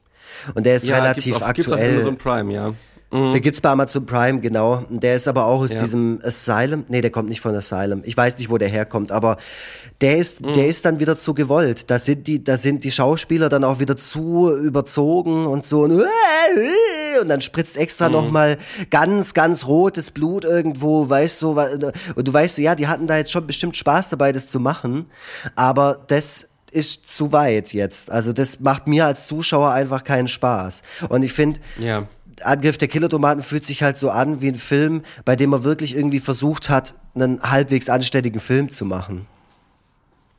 Und der ist ja, relativ gibt's auf, aktuell. Gibt's Amazon Prime, ja. Mhm. Der gibt's bei Amazon Prime, genau. Der ist aber auch aus ja. diesem Asylum. Nee, der kommt nicht von Asylum. Ich weiß nicht, wo der herkommt, aber der ist, mhm. der ist dann wieder zu gewollt. Da sind die, da sind die Schauspieler dann auch wieder zu überzogen und so. Und, und dann spritzt extra mhm. noch mal ganz, ganz rotes Blut irgendwo, weißt du, und du weißt so, ja, die hatten da jetzt schon bestimmt Spaß dabei, das zu machen. Aber das ist zu weit jetzt. Also das macht mir als Zuschauer einfach keinen Spaß. Und ich finde, ja Angriff der Killertomaten fühlt sich halt so an wie ein Film, bei dem man wirklich irgendwie versucht hat, einen halbwegs anständigen Film zu machen.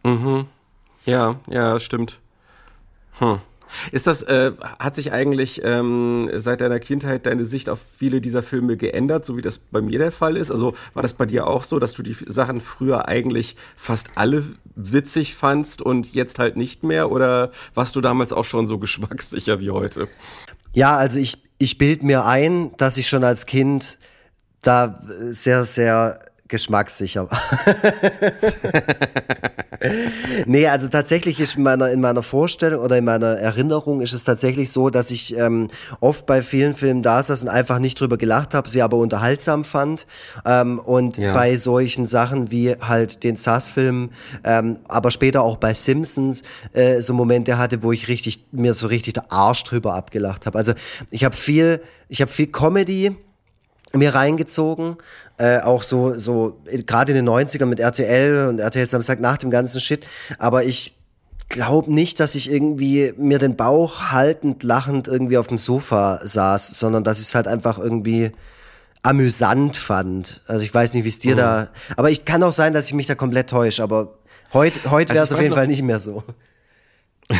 Mhm. Ja, ja, stimmt. Hm. Ist das, äh, hat sich eigentlich ähm, seit deiner Kindheit deine Sicht auf viele dieser Filme geändert, so wie das bei mir der Fall ist? Also war das bei dir auch so, dass du die Sachen früher eigentlich fast alle witzig fandst und jetzt halt nicht mehr? Oder warst du damals auch schon so (laughs) geschmackssicher wie heute? Ja, also ich, ich bild mir ein, dass ich schon als Kind da sehr, sehr geschmackssicher war. (laughs) nee, also tatsächlich ist in meiner, in meiner Vorstellung oder in meiner Erinnerung ist es tatsächlich so, dass ich ähm, oft bei vielen Filmen da saß und einfach nicht drüber gelacht habe, sie aber unterhaltsam fand. Ähm, und ja. bei solchen Sachen wie halt den Sass-Film, ähm, aber später auch bei Simpsons äh, so Momente hatte, wo ich richtig mir so richtig der Arsch drüber abgelacht habe. Also ich habe viel, ich habe viel Comedy mir reingezogen. Äh, auch so, so gerade in den 90ern mit RTL und RTL Samstag nach dem ganzen Shit. Aber ich glaube nicht, dass ich irgendwie mir den Bauch haltend, lachend irgendwie auf dem Sofa saß, sondern dass ich es halt einfach irgendwie amüsant fand. Also ich weiß nicht, wie es dir mhm. da. Aber ich kann auch sein, dass ich mich da komplett täusche, aber heute heut wäre es also auf jeden Fall nicht mehr so. (laughs)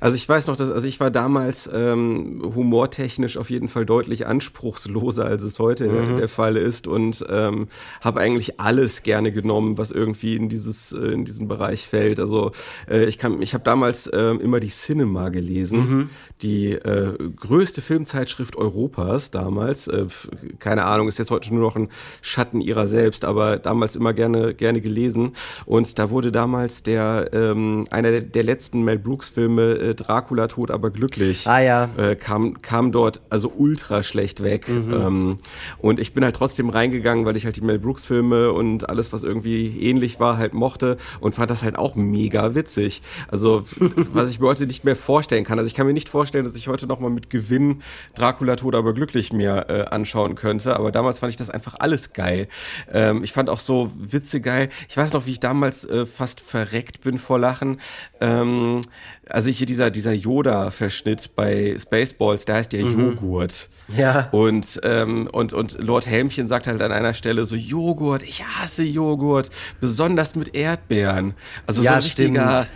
Also ich weiß noch, dass also ich war damals ähm, humortechnisch auf jeden Fall deutlich anspruchsloser, als es heute mhm. der Fall ist und ähm, habe eigentlich alles gerne genommen, was irgendwie in dieses äh, in diesen Bereich fällt. Also äh, ich kann, ich habe damals äh, immer die Cinema gelesen, mhm. die äh, größte Filmzeitschrift Europas damals. Äh, keine Ahnung, ist jetzt heute nur noch ein Schatten ihrer selbst, aber damals immer gerne gerne gelesen und da wurde damals der ähm, einer der, der letzten Mel Brooks Filme äh, Dracula tot, aber glücklich. Ah ja. Äh, kam, kam dort also ultra schlecht weg. Mhm. Ähm, und ich bin halt trotzdem reingegangen, weil ich halt die Mel Brooks Filme und alles, was irgendwie ähnlich war, halt mochte und fand das halt auch mega witzig. Also, (laughs) was ich mir heute nicht mehr vorstellen kann. Also ich kann mir nicht vorstellen, dass ich heute nochmal mit Gewinn Dracula tot, aber glücklich mir äh, anschauen könnte. Aber damals fand ich das einfach alles geil. Ähm, ich fand auch so Witze geil. Ich weiß noch, wie ich damals äh, fast verreckt bin vor Lachen. Ähm, also hier dieser, dieser Yoda-Verschnitt bei Spaceballs, der heißt ja mhm. Joghurt. Ja. Und, ähm, und, und Lord Helmchen sagt halt an einer Stelle so, Joghurt, ich hasse Joghurt, besonders mit Erdbeeren. Also ja, so ein richtiger,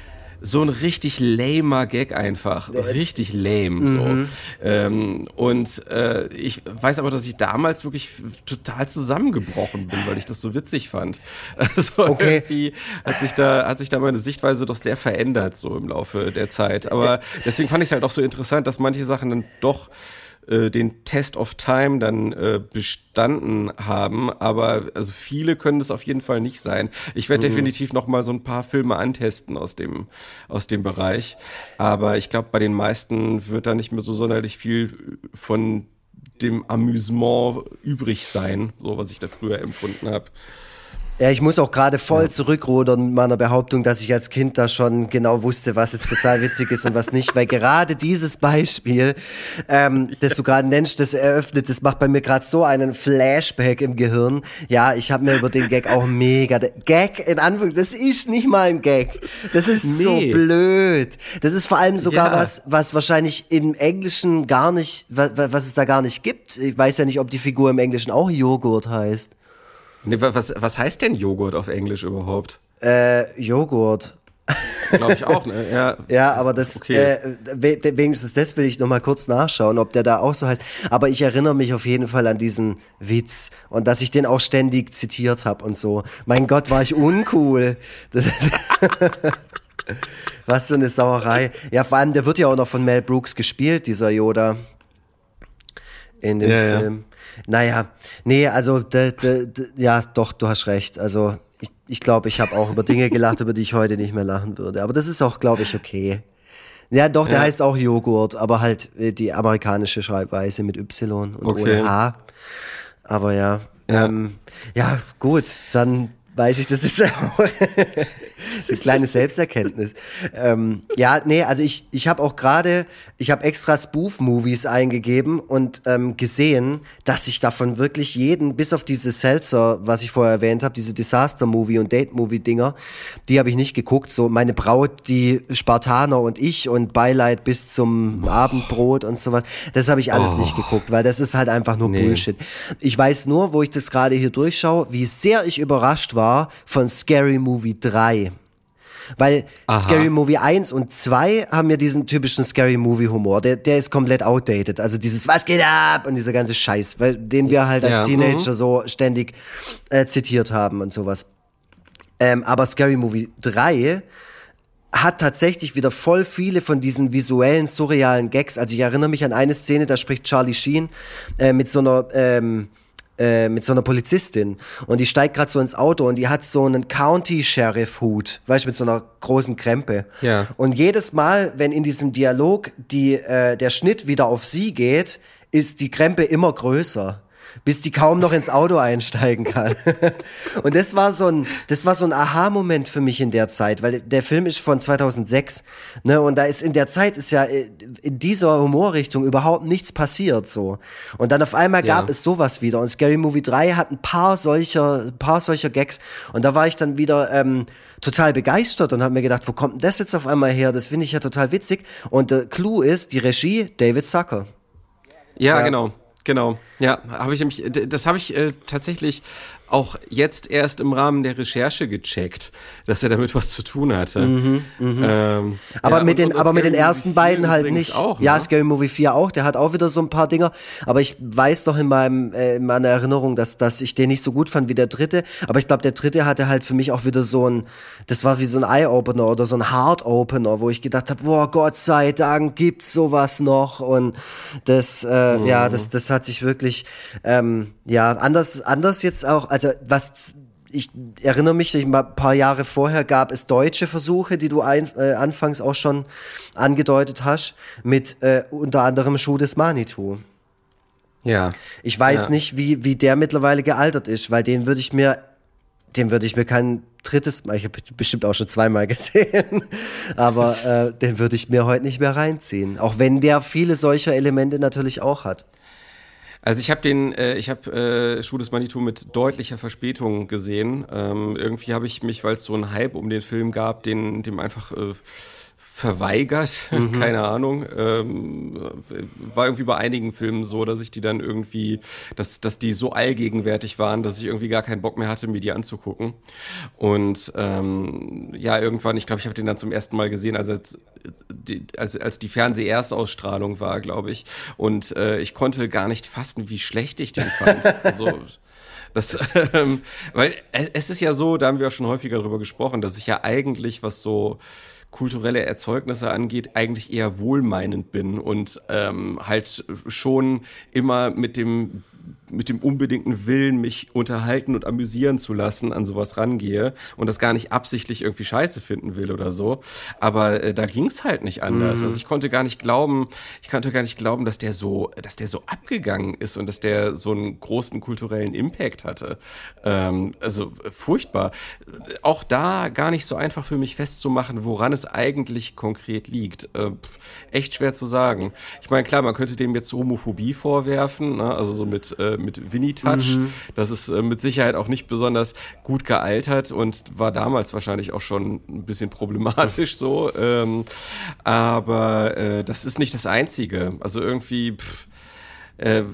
so ein richtig lamer Gag einfach. Richtig lame. So. Mhm. Ähm, und äh, ich weiß aber, dass ich damals wirklich total zusammengebrochen bin, weil ich das so witzig fand. (laughs) Also okay. irgendwie hat sich da, hat sich da meine Sichtweise doch sehr verändert, so im Laufe der Zeit. Aber deswegen fand ich es halt auch so interessant, dass manche Sachen dann doch äh, den Test of Time dann äh, bestanden haben, aber also viele können es auf jeden Fall nicht sein. Ich werde mhm. definitiv noch mal so ein paar Filme antesten aus dem aus dem Bereich, aber ich glaube, bei den meisten wird da nicht mehr so sonderlich viel von dem Amüsement übrig sein, so was ich da früher empfunden habe. Ja, ich muss auch gerade voll ja. zurückrudern mit meiner Behauptung, dass ich als Kind da schon genau wusste, was jetzt total witzig ist und was nicht, weil gerade dieses Beispiel, ähm, (laughs) das du gerade nennst, das eröffnet, das macht bei mir gerade so einen Flashback im Gehirn. Ja, ich habe mir über den Gag auch mega, Gag in Anführungszeichen, das ist nicht mal ein Gag. Das ist nee. so blöd. Das ist vor allem sogar ja. was, was wahrscheinlich im Englischen gar nicht, was, was es da gar nicht gibt. Ich weiß ja nicht, ob die Figur im Englischen auch Joghurt heißt. Nee, was, was heißt denn Joghurt auf Englisch überhaupt? Äh, Joghurt. Glaube ich auch, ne? Ja, (laughs) ja aber das, okay. äh, wenigstens das will ich noch mal kurz nachschauen, ob der da auch so heißt. Aber ich erinnere mich auf jeden Fall an diesen Witz und dass ich den auch ständig zitiert habe und so. Mein Gott, war ich uncool. (laughs) Was für eine Sauerei. Ja, vor allem, der wird ja auch noch von Mel Brooks gespielt, dieser Yoda. In dem ja, Film. Ja. Naja, nee, also de, de, de, ja, doch, du hast recht. Also ich glaube, ich, glaub, ich habe auch über Dinge gelacht, über die ich heute nicht mehr lachen würde. Aber das ist auch, glaube ich, okay. Ja, doch, der ja. heißt auch Joghurt, aber halt äh, die amerikanische Schreibweise mit Y und okay. ohne H. Aber ja, ja. Ähm, ja, gut, dann weiß ich das ist (laughs) auch. (laughs) eine kleine Selbsterkenntnis. Ähm, ja, nee, also ich, ich habe auch gerade, ich habe extra Spoof-Movies eingegeben und ähm, gesehen, dass ich davon wirklich jeden, bis auf diese Seltzer, was ich vorher erwähnt habe, diese Disaster-Movie und Date-Movie-Dinger, die habe ich nicht geguckt. So meine Braut, die Spartaner und ich und Beileid bis zum oh. Abendbrot und sowas. Das habe ich alles oh. nicht geguckt, weil das ist halt einfach nur nee. Bullshit. Ich weiß nur, wo ich das gerade hier durchschaue, wie sehr ich überrascht war, war von Scary Movie 3. Weil Aha. Scary Movie 1 und 2 haben ja diesen typischen Scary Movie Humor. Der, der ist komplett outdated. Also dieses Was geht ab? Und dieser ganze Scheiß, weil, den wir halt als ja, Teenager mhm. so ständig äh, zitiert haben und sowas. Ähm, aber Scary Movie 3 hat tatsächlich wieder voll viele von diesen visuellen, surrealen Gags. Also ich erinnere mich an eine Szene, da spricht Charlie Sheen äh, mit so einer ähm, äh, mit so einer Polizistin und die steigt gerade so ins Auto und die hat so einen County Sheriff Hut, weißt du, mit so einer großen Krempe. Ja. Und jedes Mal, wenn in diesem Dialog die äh, der Schnitt wieder auf sie geht, ist die Krempe immer größer bis die kaum noch ins Auto einsteigen kann. (laughs) und das war so ein, das war so ein Aha-Moment für mich in der Zeit, weil der Film ist von 2006, ne, und da ist in der Zeit ist ja äh, in dieser Humorrichtung überhaupt nichts passiert, so. Und dann auf einmal gab ja. es sowas wieder und Scary Movie 3 hat ein paar solcher, ein paar solcher Gags und da war ich dann wieder, ähm, total begeistert und habe mir gedacht, wo kommt denn das jetzt auf einmal her? Das finde ich ja total witzig. Und der Clou ist die Regie David Zucker. Ja, ja. genau. Genau, ja, habe ich nämlich, das habe ich äh, tatsächlich auch jetzt erst im Rahmen der Recherche gecheckt, dass er damit was zu tun hatte. Mhm, mh. ähm, aber ja, mit den, aber mit den ersten beiden halt nicht. Auch, ja, ne? Scary Movie 4 auch, der hat auch wieder so ein paar Dinger. Aber ich weiß doch in, meinem, äh, in meiner Erinnerung, dass, dass ich den nicht so gut fand wie der dritte. Aber ich glaube, der dritte hatte halt für mich auch wieder so ein, das war wie so ein Eye-Opener oder so ein Heart-Opener, wo ich gedacht habe, boah, Gott sei Dank gibt's sowas noch. Und das, äh, mhm. ja, das, das hat sich wirklich, ähm, ja, anders, anders jetzt auch, also was ich erinnere mich, ein paar Jahre vorher gab es deutsche Versuche, die du ein, äh, anfangs auch schon angedeutet hast, mit äh, unter anderem Schuh des Manitou. Ja. Ich weiß ja. nicht, wie, wie der mittlerweile gealtert ist, weil den würde ich mir, den würde ich mir kein drittes Mal, ich habe bestimmt auch schon zweimal (laughs) gesehen, aber äh, den würde ich mir heute nicht mehr reinziehen. Auch wenn der viele solcher Elemente natürlich auch hat. Also ich habe den, äh, ich habe äh, Schuh des Manitou mit deutlicher Verspätung gesehen. Ähm, irgendwie habe ich mich, weil es so einen Hype um den Film gab, den dem einfach äh, verweigert, (laughs) mhm. keine Ahnung. Ähm, war irgendwie bei einigen Filmen so, dass ich die dann irgendwie, dass, dass die so allgegenwärtig waren, dass ich irgendwie gar keinen Bock mehr hatte, mir die anzugucken. Und ähm, ja, irgendwann, ich glaube, ich habe den dann zum ersten Mal gesehen, als, als, als die Fernseherstausstrahlung war, glaube ich. Und äh, ich konnte gar nicht fassen, wie schlecht ich den fand. (laughs) also, das, ähm, weil es ist ja so, da haben wir auch schon häufiger darüber gesprochen, dass ich ja eigentlich, was so kulturelle Erzeugnisse angeht, eigentlich eher wohlmeinend bin und ähm, halt schon immer mit dem mit dem unbedingten Willen, mich unterhalten und amüsieren zu lassen, an sowas rangehe und das gar nicht absichtlich irgendwie scheiße finden will oder so. Aber äh, da ging es halt nicht anders. Mhm. Also ich konnte gar nicht glauben, ich konnte gar nicht glauben, dass der so, dass der so abgegangen ist und dass der so einen großen kulturellen Impact hatte. Ähm, also furchtbar. Auch da gar nicht so einfach für mich festzumachen, woran es eigentlich konkret liegt. Äh, pf, echt schwer zu sagen. Ich meine, klar, man könnte dem jetzt Homophobie vorwerfen, ne? also so mit äh, mit Winnie Touch. Mhm. Das ist äh, mit Sicherheit auch nicht besonders gut gealtert und war damals wahrscheinlich auch schon ein bisschen problematisch so. Ähm, aber äh, das ist nicht das Einzige. Also irgendwie. Pff, äh,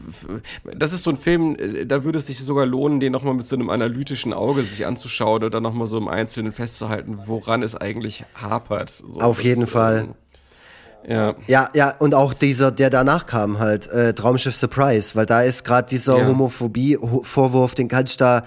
das ist so ein Film, äh, da würde es sich sogar lohnen, den nochmal mit so einem analytischen Auge sich anzuschauen oder nochmal so im Einzelnen festzuhalten, woran es eigentlich hapert. So, Auf jeden Fall. Ja. Ja, ja, und auch dieser, der danach kam halt, äh, Traumschiff Surprise, weil da ist gerade dieser ja. Homophobie-Vorwurf, den kannst du da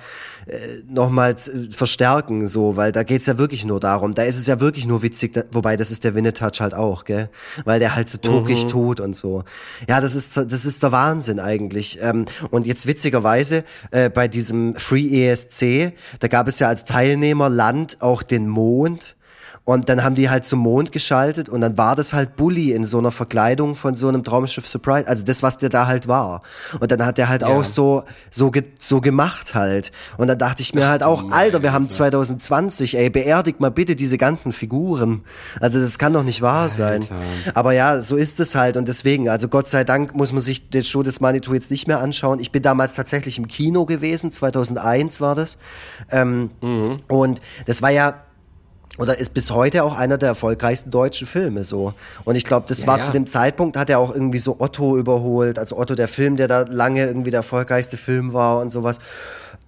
äh, nochmals äh, verstärken, so, weil da geht's ja wirklich nur darum. Da ist es ja wirklich nur witzig, da, wobei das ist der Winnetouch halt auch, gell? Weil der halt so tokig mhm. tut und so. Ja, das ist, das ist der Wahnsinn eigentlich. Ähm, und jetzt witzigerweise, äh, bei diesem Free ESC, da gab es ja als Teilnehmer Land auch den Mond und dann haben die halt zum Mond geschaltet und dann war das halt Bully in so einer Verkleidung von so einem Traumschiff Surprise. Also das, was der da halt war. Und dann hat der halt ja. auch so, so, ge so gemacht halt. Und dann dachte ich mir halt auch, Alter, wir haben 2020, ey, beerdigt mal bitte diese ganzen Figuren. Also das kann doch nicht wahr Alter. sein. Aber ja, so ist es halt. Und deswegen, also Gott sei Dank muss man sich den Show des Manitou jetzt nicht mehr anschauen. Ich bin damals tatsächlich im Kino gewesen, 2001 war das. Ähm, mhm. Und das war ja oder ist bis heute auch einer der erfolgreichsten deutschen Filme so. Und ich glaube, das ja, war ja. zu dem Zeitpunkt, hat er auch irgendwie so Otto überholt, also Otto der Film, der da lange irgendwie der erfolgreichste Film war und sowas.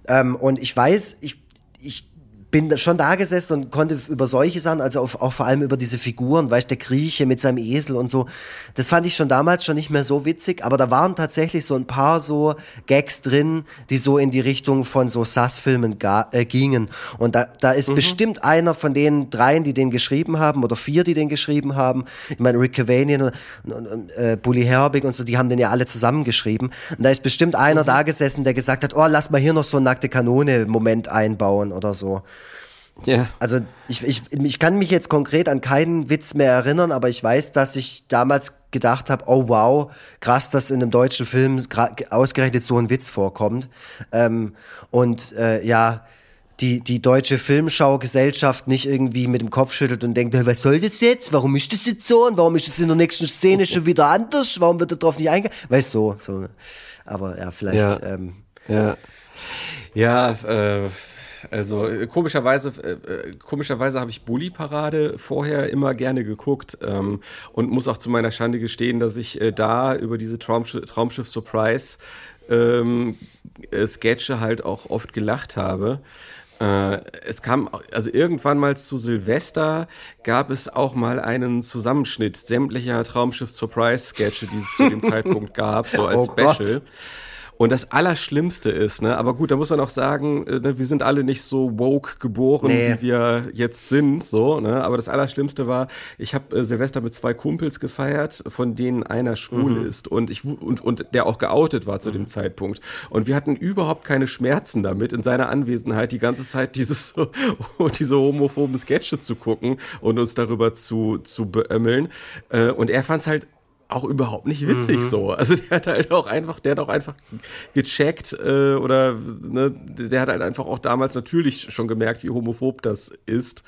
Ähm, und ich weiß, ich, ich bin schon da gesessen und konnte über solche Sachen, also auf, auch vor allem über diese Figuren, weißt der Grieche mit seinem Esel und so, das fand ich schon damals schon nicht mehr so witzig, aber da waren tatsächlich so ein paar so Gags drin, die so in die Richtung von so Sass-Filmen äh, gingen. Und da, da ist mhm. bestimmt einer von den dreien, die den geschrieben haben, oder vier, die den geschrieben haben. Ich meine, Rick Cavanian und, und, und äh, Bully Herbig und so, die haben den ja alle zusammengeschrieben. Und da ist bestimmt einer mhm. da gesessen, der gesagt hat, oh, lass mal hier noch so einen nackte Kanone-Moment einbauen oder so. Ja. Also ich, ich, ich kann mich jetzt konkret an keinen Witz mehr erinnern, aber ich weiß, dass ich damals gedacht habe, oh wow, krass, dass in einem deutschen Film ausgerechnet so ein Witz vorkommt. Ähm, und äh, ja, die, die deutsche Filmschaugesellschaft nicht irgendwie mit dem Kopf schüttelt und denkt, was soll das jetzt? Warum ist das jetzt so? Und warum ist es in der nächsten Szene schon wieder anders? Warum wird darauf nicht eingegangen? Weißt so, so. Aber ja, vielleicht. Ja, ähm, ja. ja äh also äh, komischerweise, äh, äh, komischerweise habe ich Bully Parade vorher immer gerne geguckt ähm, und muss auch zu meiner Schande gestehen, dass ich äh, da über diese Traumsch Traumschiff Surprise ähm, äh, Sketche halt auch oft gelacht habe. Äh, es kam, also irgendwann mal zu Silvester gab es auch mal einen Zusammenschnitt sämtlicher Traumschiff Surprise Sketche, die es zu dem (laughs) Zeitpunkt gab, so als oh Special. Gott. Und das Allerschlimmste ist, ne, aber gut, da muss man auch sagen, äh, ne, wir sind alle nicht so woke geboren, nee. wie wir jetzt sind, so, ne, aber das Allerschlimmste war, ich habe äh, Silvester mit zwei Kumpels gefeiert, von denen einer schwul mhm. ist und ich und und der auch geoutet war zu mhm. dem Zeitpunkt und wir hatten überhaupt keine Schmerzen damit in seiner Anwesenheit die ganze Zeit dieses (laughs) diese homophoben Sketche zu gucken und uns darüber zu zu beömmeln äh, und er fand es halt auch überhaupt nicht witzig mhm. so. Also der hat halt auch einfach, der hat auch einfach gecheckt äh, oder ne, der hat halt einfach auch damals natürlich schon gemerkt, wie homophob das ist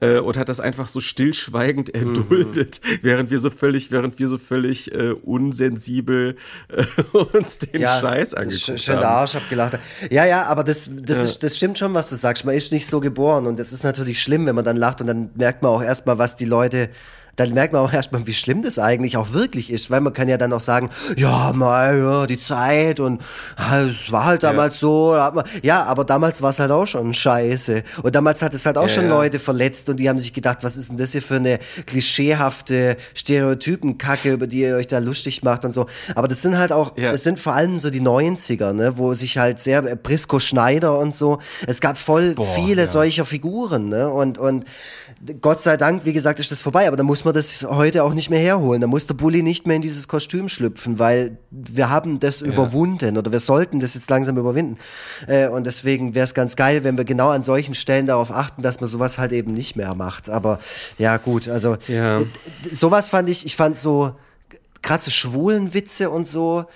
äh, und hat das einfach so stillschweigend mhm. erduldet, mhm. während wir so völlig, während wir so völlig äh, unsensibel äh, uns den ja, Scheiß angeguckt haben. Schön der Arsch abgelacht. Ja, ja, aber das, das, ja. ist, das stimmt schon, was du sagst. Man ist nicht so geboren und das ist natürlich schlimm, wenn man dann lacht und dann merkt man auch erstmal, was die Leute dann merkt man auch erstmal, wie schlimm das eigentlich auch wirklich ist, weil man kann ja dann auch sagen, ja, mal, ja, die Zeit und es war halt damals ja. so, ja, aber damals war es halt auch schon scheiße und damals hat es halt auch ja, schon. Leute verletzt und die haben sich gedacht, was ist denn das hier für eine klischeehafte Stereotypenkacke, über die ihr euch da lustig macht und so, aber das sind halt auch, es sind vor allem so die 90er, ne, wo sich halt sehr, Brisco Schneider und so, es gab voll Boah, viele solcher Figuren, ne, und, und Gott sei Dank, wie gesagt, ist das vorbei, aber da muss man das heute auch nicht mehr herholen. Da muss der Bully nicht mehr in dieses Kostüm schlüpfen, weil wir haben das ja. überwunden oder wir sollten das jetzt langsam überwinden. Äh, und deswegen wäre es ganz geil, wenn wir genau an solchen Stellen darauf achten, dass man sowas halt eben nicht mehr macht. Aber ja, gut, also ja. sowas fand ich, ich fand so, gerade so schwulen Witze und so,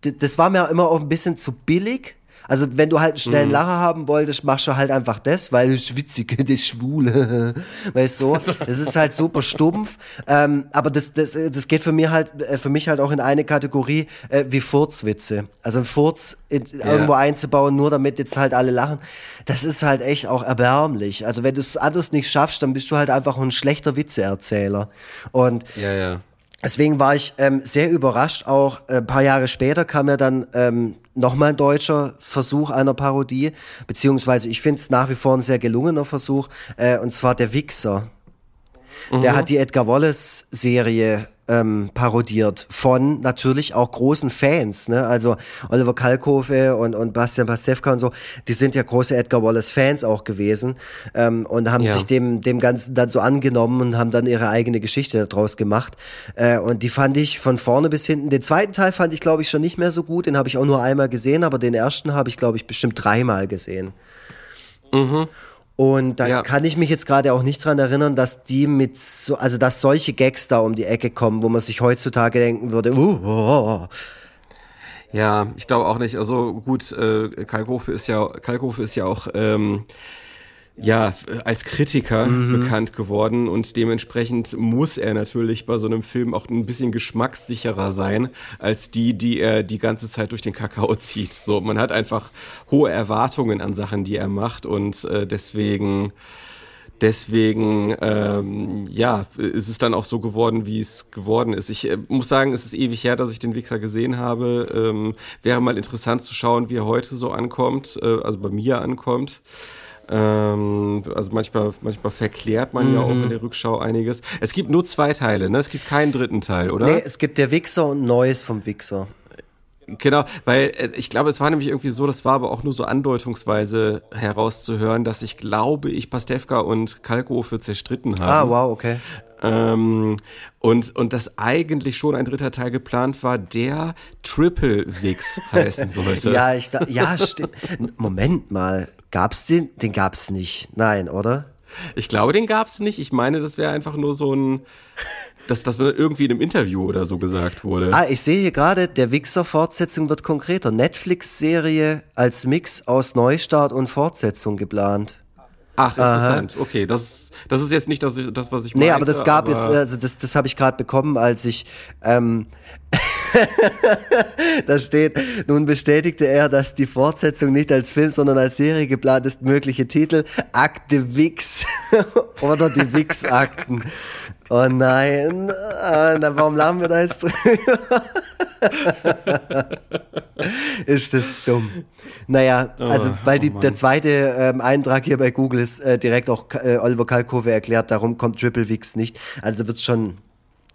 das war mir immer auch ein bisschen zu billig. Also wenn du halt einen schnellen mhm. Lacher haben wolltest, machst du halt einfach das, weil es witzig, (laughs) das Schwule, (laughs) weißt du, so. das ist halt super stumpf. Ähm, aber das, das, das geht für mich halt, äh, für mich halt auch in eine Kategorie äh, wie Furzwitze. Also ein Furz in, ja. irgendwo einzubauen, nur damit jetzt halt alle lachen, das ist halt echt auch erbärmlich. Also wenn du es anders nicht schaffst, dann bist du halt einfach ein schlechter Witzeerzähler. Und ja, ja. Deswegen war ich ähm, sehr überrascht. Auch äh, ein paar Jahre später kam ja dann ähm, nochmal ein deutscher Versuch einer Parodie, beziehungsweise ich finde es nach wie vor ein sehr gelungener Versuch, äh, und zwar der Wichser. Mhm. Der hat die Edgar Wallace-Serie ähm, parodiert von natürlich auch großen Fans. Ne? Also Oliver Kalkofe und, und Bastian Pastewka und so, die sind ja große Edgar Wallace-Fans auch gewesen ähm, und haben ja. sich dem, dem Ganzen dann so angenommen und haben dann ihre eigene Geschichte daraus gemacht. Äh, und die fand ich von vorne bis hinten. Den zweiten Teil fand ich, glaube ich, schon nicht mehr so gut. Den habe ich auch nur einmal gesehen, aber den ersten habe ich, glaube ich, bestimmt dreimal gesehen. Mhm. Und da ja. kann ich mich jetzt gerade auch nicht dran erinnern, dass die mit so, also dass solche Gags da um die Ecke kommen, wo man sich heutzutage denken würde, uh, oh, oh. Ja, ich glaube auch nicht. Also gut, äh, Kalkofe ist ja, Kalkofe ist ja auch ähm, ja, als Kritiker mhm. bekannt geworden und dementsprechend muss er natürlich bei so einem Film auch ein bisschen geschmackssicherer sein als die, die er die ganze Zeit durch den Kakao (laughs) zieht. So, man hat einfach hohe Erwartungen an Sachen, die er macht und äh, deswegen Deswegen, ähm, ja, ist es dann auch so geworden, wie es geworden ist. Ich äh, muss sagen, es ist ewig her, dass ich den Wichser gesehen habe. Ähm, wäre mal interessant zu schauen, wie er heute so ankommt, äh, also bei mir ankommt. Ähm, also manchmal, manchmal verklärt man mhm. ja auch in der Rückschau einiges. Es gibt nur zwei Teile, ne? Es gibt keinen dritten Teil, oder? Nee, es gibt der Wichser und Neues vom Wichser. Genau, weil äh, ich glaube, es war nämlich irgendwie so, das war aber auch nur so andeutungsweise herauszuhören, dass ich glaube, ich Pastewka und Kalkofe zerstritten habe. Ah, wow, okay. Ähm, und, und dass eigentlich schon ein dritter Teil geplant war, der Triple Wix (laughs) heißen sollte. ja, ich ja, stimmt. Moment mal. Gab's den? Den gab's nicht. Nein, oder? Ich glaube, den gab's nicht. Ich meine, das wäre einfach nur so ein, dass das irgendwie in einem Interview oder so gesagt wurde. Ah, ich sehe hier gerade, der Wichser-Fortsetzung wird konkreter. Netflix-Serie als Mix aus Neustart und Fortsetzung geplant. Ach, interessant. Aha. Okay, das, das ist jetzt nicht das, das was ich meine. Nee, aber das gab aber jetzt, also das, das habe ich gerade bekommen, als ich ähm, (laughs) da steht, nun bestätigte er, dass die Fortsetzung nicht als Film, sondern als Serie geplant ist. Mögliche Titel, Akte Wix (laughs) oder die Wix-Akten. Oh nein, ah, warum lachen wir da jetzt drüber? (laughs) ist das dumm. Naja, also oh, weil die, oh der zweite ähm, Eintrag hier bei Google ist äh, direkt auch äh, Oliver Kalkove erklärt, darum kommt Triple Wix nicht. Also da wird es schon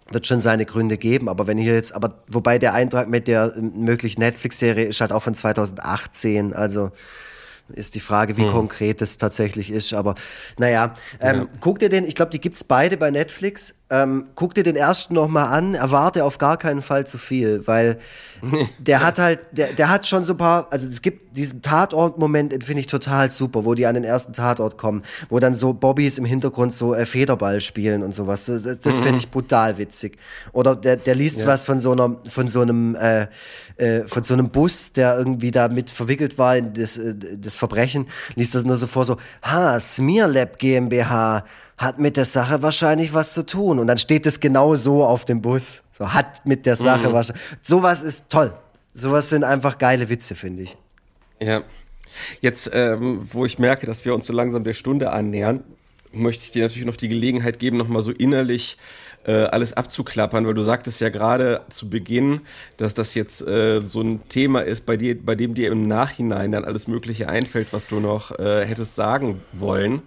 wird schon seine Gründe geben, aber wenn hier jetzt, aber wobei der Eintrag mit der möglichen Netflix-Serie ist halt auch von 2018, also ist die Frage, wie hm. konkret es tatsächlich ist. Aber naja, ähm, ja. guck dir den, ich glaube, die gibt's beide bei Netflix. Ähm, guck dir den ersten nochmal an, erwarte auf gar keinen Fall zu viel, weil (laughs) der hat halt, der, der hat schon so ein paar, also es gibt diesen Tatort-Moment, den finde ich total super, wo die an den ersten Tatort kommen, wo dann so Bobbys im Hintergrund so äh, Federball spielen und sowas. Das, das mhm. finde ich brutal witzig. Oder der, der liest ja. was von so einer, von so einem, äh, äh, von so einem Bus, der irgendwie da mit verwickelt war in das, äh, das Verbrechen, liest das nur so vor, so, ha, Smearlab GmbH hat mit der Sache wahrscheinlich was zu tun. Und dann steht es genau so auf dem Bus. So hat mit der Sache mhm. wahrscheinlich. Sowas ist toll. Sowas sind einfach geile Witze, finde ich. Ja. Jetzt, ähm, wo ich merke, dass wir uns so langsam der Stunde annähern, möchte ich dir natürlich noch die Gelegenheit geben, nochmal so innerlich äh, alles abzuklappern, weil du sagtest ja gerade zu Beginn, dass das jetzt äh, so ein Thema ist, bei, dir, bei dem dir im Nachhinein dann alles Mögliche einfällt, was du noch äh, hättest sagen wollen.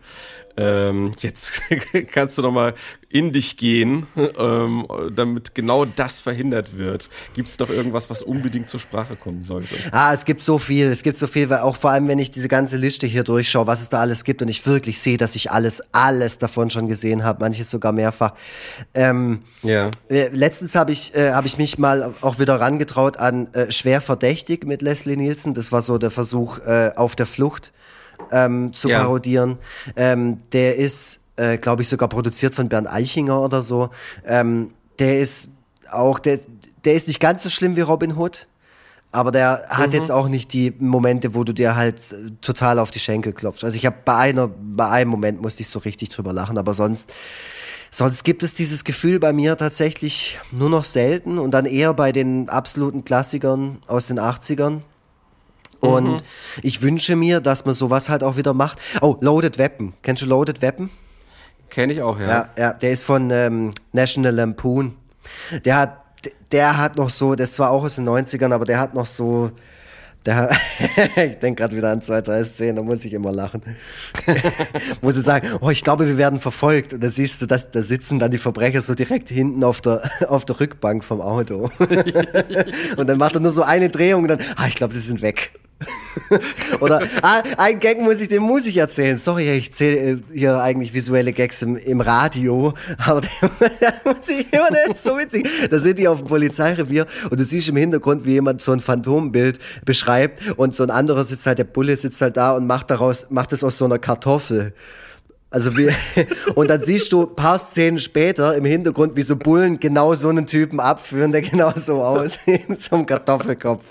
Ähm, jetzt (laughs) kannst du noch mal in dich gehen, ähm, damit genau das verhindert wird. Gibt es doch irgendwas, was unbedingt zur Sprache kommen sollte? Ah, es gibt so viel, es gibt so viel, weil auch vor allem, wenn ich diese ganze Liste hier durchschaue, was es da alles gibt und ich wirklich sehe, dass ich alles, alles davon schon gesehen habe, manches sogar mehrfach. Ähm, ja. Äh, letztens habe ich, äh, hab ich mich mal auch wieder rangetraut an äh, Schwer verdächtig mit Leslie Nielsen. Das war so der Versuch äh, auf der Flucht ähm, zu ja. parodieren. Ähm, der ist, äh, glaube ich, sogar produziert von Bernd Eichinger oder so. Ähm, der ist auch, der, der ist nicht ganz so schlimm wie Robin Hood. Aber der hat mhm. jetzt auch nicht die Momente, wo du dir halt äh, total auf die Schenkel klopfst. Also ich habe bei einer, bei einem Moment musste ich so richtig drüber lachen, aber sonst, sonst gibt es dieses Gefühl bei mir tatsächlich nur noch selten und dann eher bei den absoluten Klassikern aus den 80ern. Und mhm. ich wünsche mir, dass man sowas halt auch wieder macht. Oh, Loaded Weapon. Kennst du Loaded Weapon? Kenn ich auch, ja. Ja, ja der ist von ähm, National Lampoon. Der hat, der hat noch so, das war auch aus den 90ern, aber der hat noch so, der, (laughs) ich denke gerade wieder an zwei, drei Szenen, da muss ich immer lachen. (laughs) muss ich sagen, oh, ich glaube, wir werden verfolgt. Und dann siehst du, dass, da sitzen dann die Verbrecher so direkt hinten auf der, (laughs) auf der Rückbank vom Auto. und dann macht er nur so eine Drehung und dann, ah, ich glaube, sie sind weg. (laughs) Oder ah, ein Gag muss ich, den muss ich erzählen. Sorry, ich zähle äh, hier eigentlich visuelle Gags im, im Radio, (laughs) aber der, muss ich immer, der ist so witzig. Da sind die auf dem Polizeirevier und du siehst im Hintergrund, wie jemand so ein Phantombild beschreibt und so ein anderer sitzt halt, der Bulle sitzt halt da und macht daraus, macht es aus so einer Kartoffel. Also wie, (laughs) und dann siehst du ein paar Szenen später im Hintergrund, wie so Bullen genau so einen Typen abführen, der genau so aussieht, (laughs) so einem Kartoffelkopf.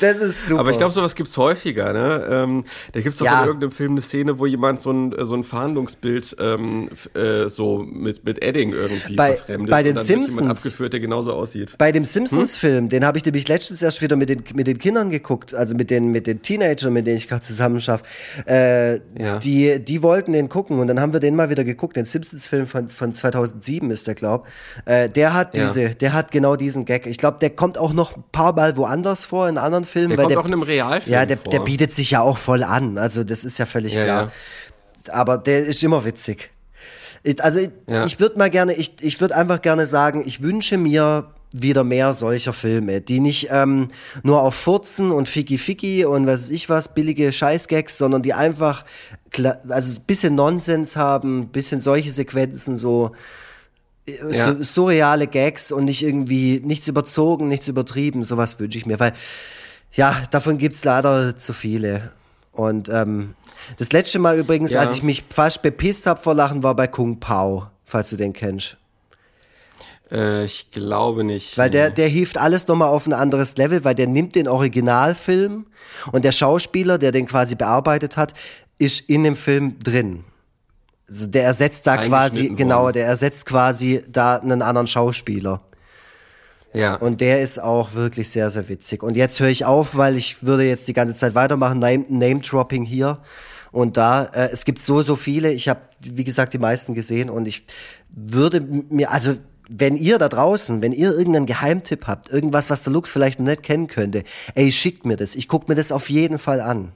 Das ist super. Aber ich glaube, sowas gibt's häufiger, ne? Ähm, da gibt's doch ja. in irgendeinem Film eine Szene, wo jemand so ein, so ein Verhandlungsbild ähm, äh, so mit, mit Edding irgendwie bei, verfremdet. Bei den Simpsons. abgeführt, der genauso aussieht. Bei dem Simpsons-Film, hm? den habe ich nämlich letztens erst wieder mit den, mit den Kindern geguckt, also mit den, mit den Teenagern, mit denen ich gerade zusammen schaffe. Äh, ja. die, die wollten den gucken und dann haben wir den mal wieder geguckt, den Simpsons-Film von, von 2007 ist der, glaub. Äh, der hat diese, ja. der hat genau diesen Gag. Ich glaube, der kommt auch noch ein paar Mal woanders vor, in anderen Filmen. Der kommt der, auch in einem Realfilm Ja, der, vor. der bietet sich ja auch voll an. Also das ist ja völlig ja, klar. Ja. Aber der ist immer witzig. Also ich, ich würde mal gerne, ich, ich würde einfach gerne sagen, ich wünsche mir wieder mehr solcher Filme, die nicht ähm, nur auf Furzen und Ficky Ficky und was weiß ich was, billige Scheißgags, sondern die einfach also ein bisschen Nonsens haben, ein bisschen solche Sequenzen, so, äh, ja. so surreale Gags und nicht irgendwie nichts überzogen, nichts übertrieben, sowas wünsche ich mir, weil ja, davon gibt's leider zu viele. Und ähm, das letzte Mal übrigens, ja. als ich mich fast bepisst habe vor Lachen, war bei Kung Pao, falls du den kennst. Äh, ich glaube nicht. Weil der, der hieft alles nochmal auf ein anderes Level, weil der nimmt den Originalfilm und der Schauspieler, der den quasi bearbeitet hat, ist in dem Film drin. Also der ersetzt da quasi, genau, der ersetzt quasi da einen anderen Schauspieler. Ja. Und der ist auch wirklich sehr, sehr witzig. Und jetzt höre ich auf, weil ich würde jetzt die ganze Zeit weitermachen, Name-Dropping hier und da. Äh, es gibt so, so viele. Ich habe, wie gesagt, die meisten gesehen und ich würde mir, also wenn ihr da draußen, wenn ihr irgendeinen Geheimtipp habt, irgendwas, was der Lux vielleicht noch nicht kennen könnte, ey, schickt mir das. Ich gucke mir das auf jeden Fall an.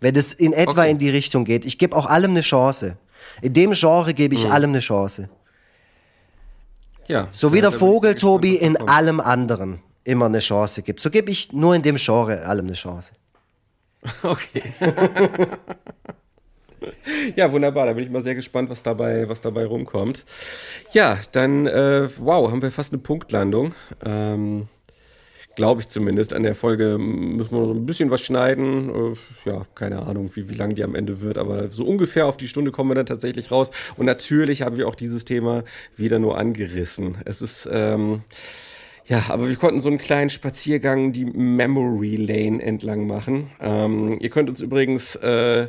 Wenn es in etwa okay. in die Richtung geht. Ich gebe auch allem eine Chance. In dem Genre gebe ich mhm. allem eine Chance. Ja. So wie der Vogel, Tobi, in allem anderen immer eine Chance gibt. So gebe ich nur in dem Genre allem eine Chance. (laughs) Okay. (laughs) (laughs) Ja, wunderbar. Da bin ich mal sehr gespannt, was dabei, was dabei rumkommt. Ja, dann, äh, wow, haben wir fast eine Punktlandung. Ähm, Glaube ich zumindest. An der Folge müssen wir noch so ein bisschen was schneiden. Äh, ja, keine Ahnung, wie, wie lang die am Ende wird, aber so ungefähr auf die Stunde kommen wir dann tatsächlich raus. Und natürlich haben wir auch dieses Thema wieder nur angerissen. Es ist, ähm, ja, aber wir konnten so einen kleinen Spaziergang die Memory Lane entlang machen. Ähm, ihr könnt uns übrigens äh,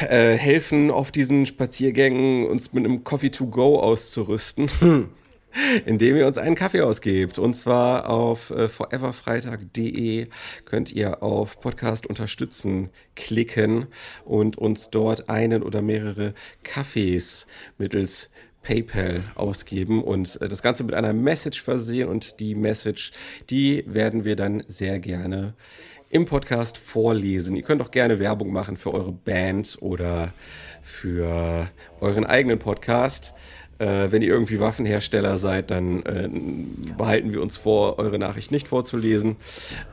äh, helfen auf diesen Spaziergängen, uns mit einem Coffee to go auszurüsten. Hm. (laughs) indem ihr uns einen Kaffee ausgebt. Und zwar auf äh, foreverfreitag.de könnt ihr auf Podcast unterstützen klicken und uns dort einen oder mehrere Kaffees mittels PayPal ausgeben und äh, das Ganze mit einer Message versehen und die Message, die werden wir dann sehr gerne im Podcast vorlesen. Ihr könnt auch gerne Werbung machen für eure Band oder für euren eigenen Podcast. Äh, wenn ihr irgendwie Waffenhersteller seid, dann äh, behalten wir uns vor, eure Nachricht nicht vorzulesen.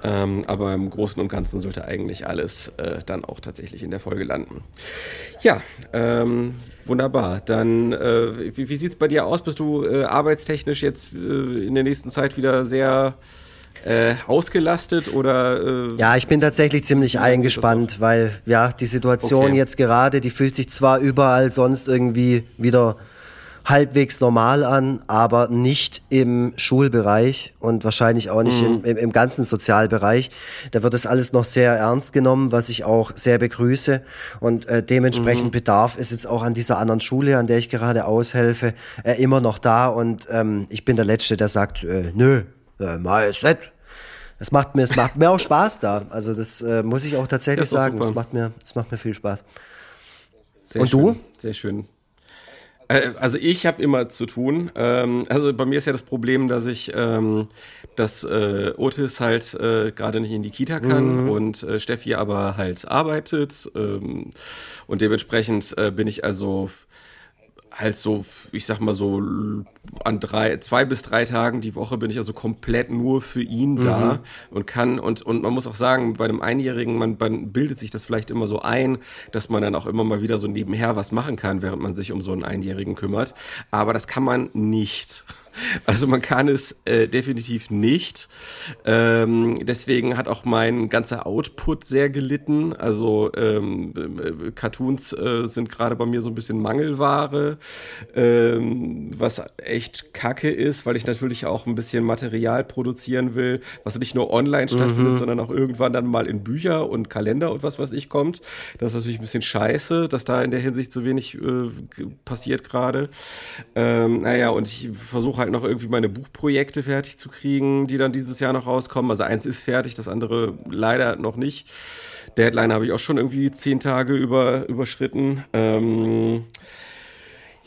Ähm, aber im Großen und Ganzen sollte eigentlich alles äh, dann auch tatsächlich in der Folge landen. Ja, ähm, wunderbar. Dann, äh, wie, wie sieht es bei dir aus? Bist du äh, arbeitstechnisch jetzt äh, in der nächsten Zeit wieder sehr äh, ausgelastet oder? Äh, ja, ich bin tatsächlich ziemlich eingespannt, weil ja die Situation okay. jetzt gerade, die fühlt sich zwar überall sonst irgendwie wieder halbwegs normal an, aber nicht im Schulbereich und wahrscheinlich auch nicht mhm. im, im, im, ganzen Sozialbereich. Da wird das alles noch sehr ernst genommen, was ich auch sehr begrüße. Und äh, dementsprechend mhm. bedarf es jetzt auch an dieser anderen Schule, an der ich gerade aushelfe, äh, immer noch da. Und ähm, ich bin der Letzte, der sagt, äh, nö, äh, nett. Es macht mir, es macht mir auch Spaß da. Also das äh, muss ich auch tatsächlich sagen. Es macht mir, es macht mir viel Spaß. Sehr Und schön, du? Sehr schön. Äh, also ich habe immer zu tun. Ähm, also bei mir ist ja das Problem, dass ich, ähm, dass äh, Otis halt äh, gerade nicht in die Kita kann mhm. und Steffi aber halt arbeitet. Ähm, und dementsprechend bin ich also halt so, ich sag mal so, an drei, zwei bis drei Tagen die Woche bin ich also komplett nur für ihn mhm. da und kann, und, und man muss auch sagen, bei einem Einjährigen, man, man bildet sich das vielleicht immer so ein, dass man dann auch immer mal wieder so nebenher was machen kann, während man sich um so einen Einjährigen kümmert. Aber das kann man nicht. Also man kann es äh, definitiv nicht. Ähm, deswegen hat auch mein ganzer Output sehr gelitten. Also ähm, äh, Cartoons äh, sind gerade bei mir so ein bisschen Mangelware, ähm, was echt kacke ist, weil ich natürlich auch ein bisschen Material produzieren will, was nicht nur online stattfindet, mhm. sondern auch irgendwann dann mal in Bücher und Kalender und was weiß ich kommt. Das ist natürlich ein bisschen scheiße, dass da in der Hinsicht so wenig äh, passiert gerade. Ähm, naja, und ich versuche halt noch irgendwie meine Buchprojekte fertig zu kriegen, die dann dieses Jahr noch rauskommen. Also eins ist fertig, das andere leider noch nicht. Deadline habe ich auch schon irgendwie zehn Tage über, überschritten. Ähm,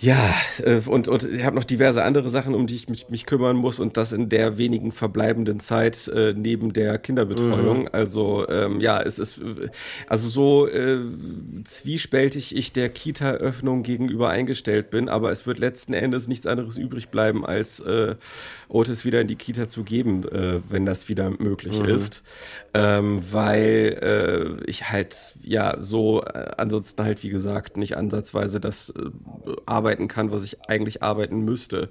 ja, äh, und, und ich habe noch diverse andere Sachen, um die ich mich, mich kümmern muss und das in der wenigen verbleibenden Zeit äh, neben der Kinderbetreuung. Mhm. Also ähm, ja, es ist also so äh, zwiespältig ich der Kita-Öffnung gegenüber eingestellt bin, aber es wird letzten Endes nichts anderes übrig bleiben, als äh, Otis wieder in die Kita zu geben, äh, wenn das wieder möglich mhm. ist. Ähm, weil äh, ich halt ja so äh, ansonsten halt wie gesagt nicht ansatzweise das äh, arbeiten kann, was ich eigentlich arbeiten müsste.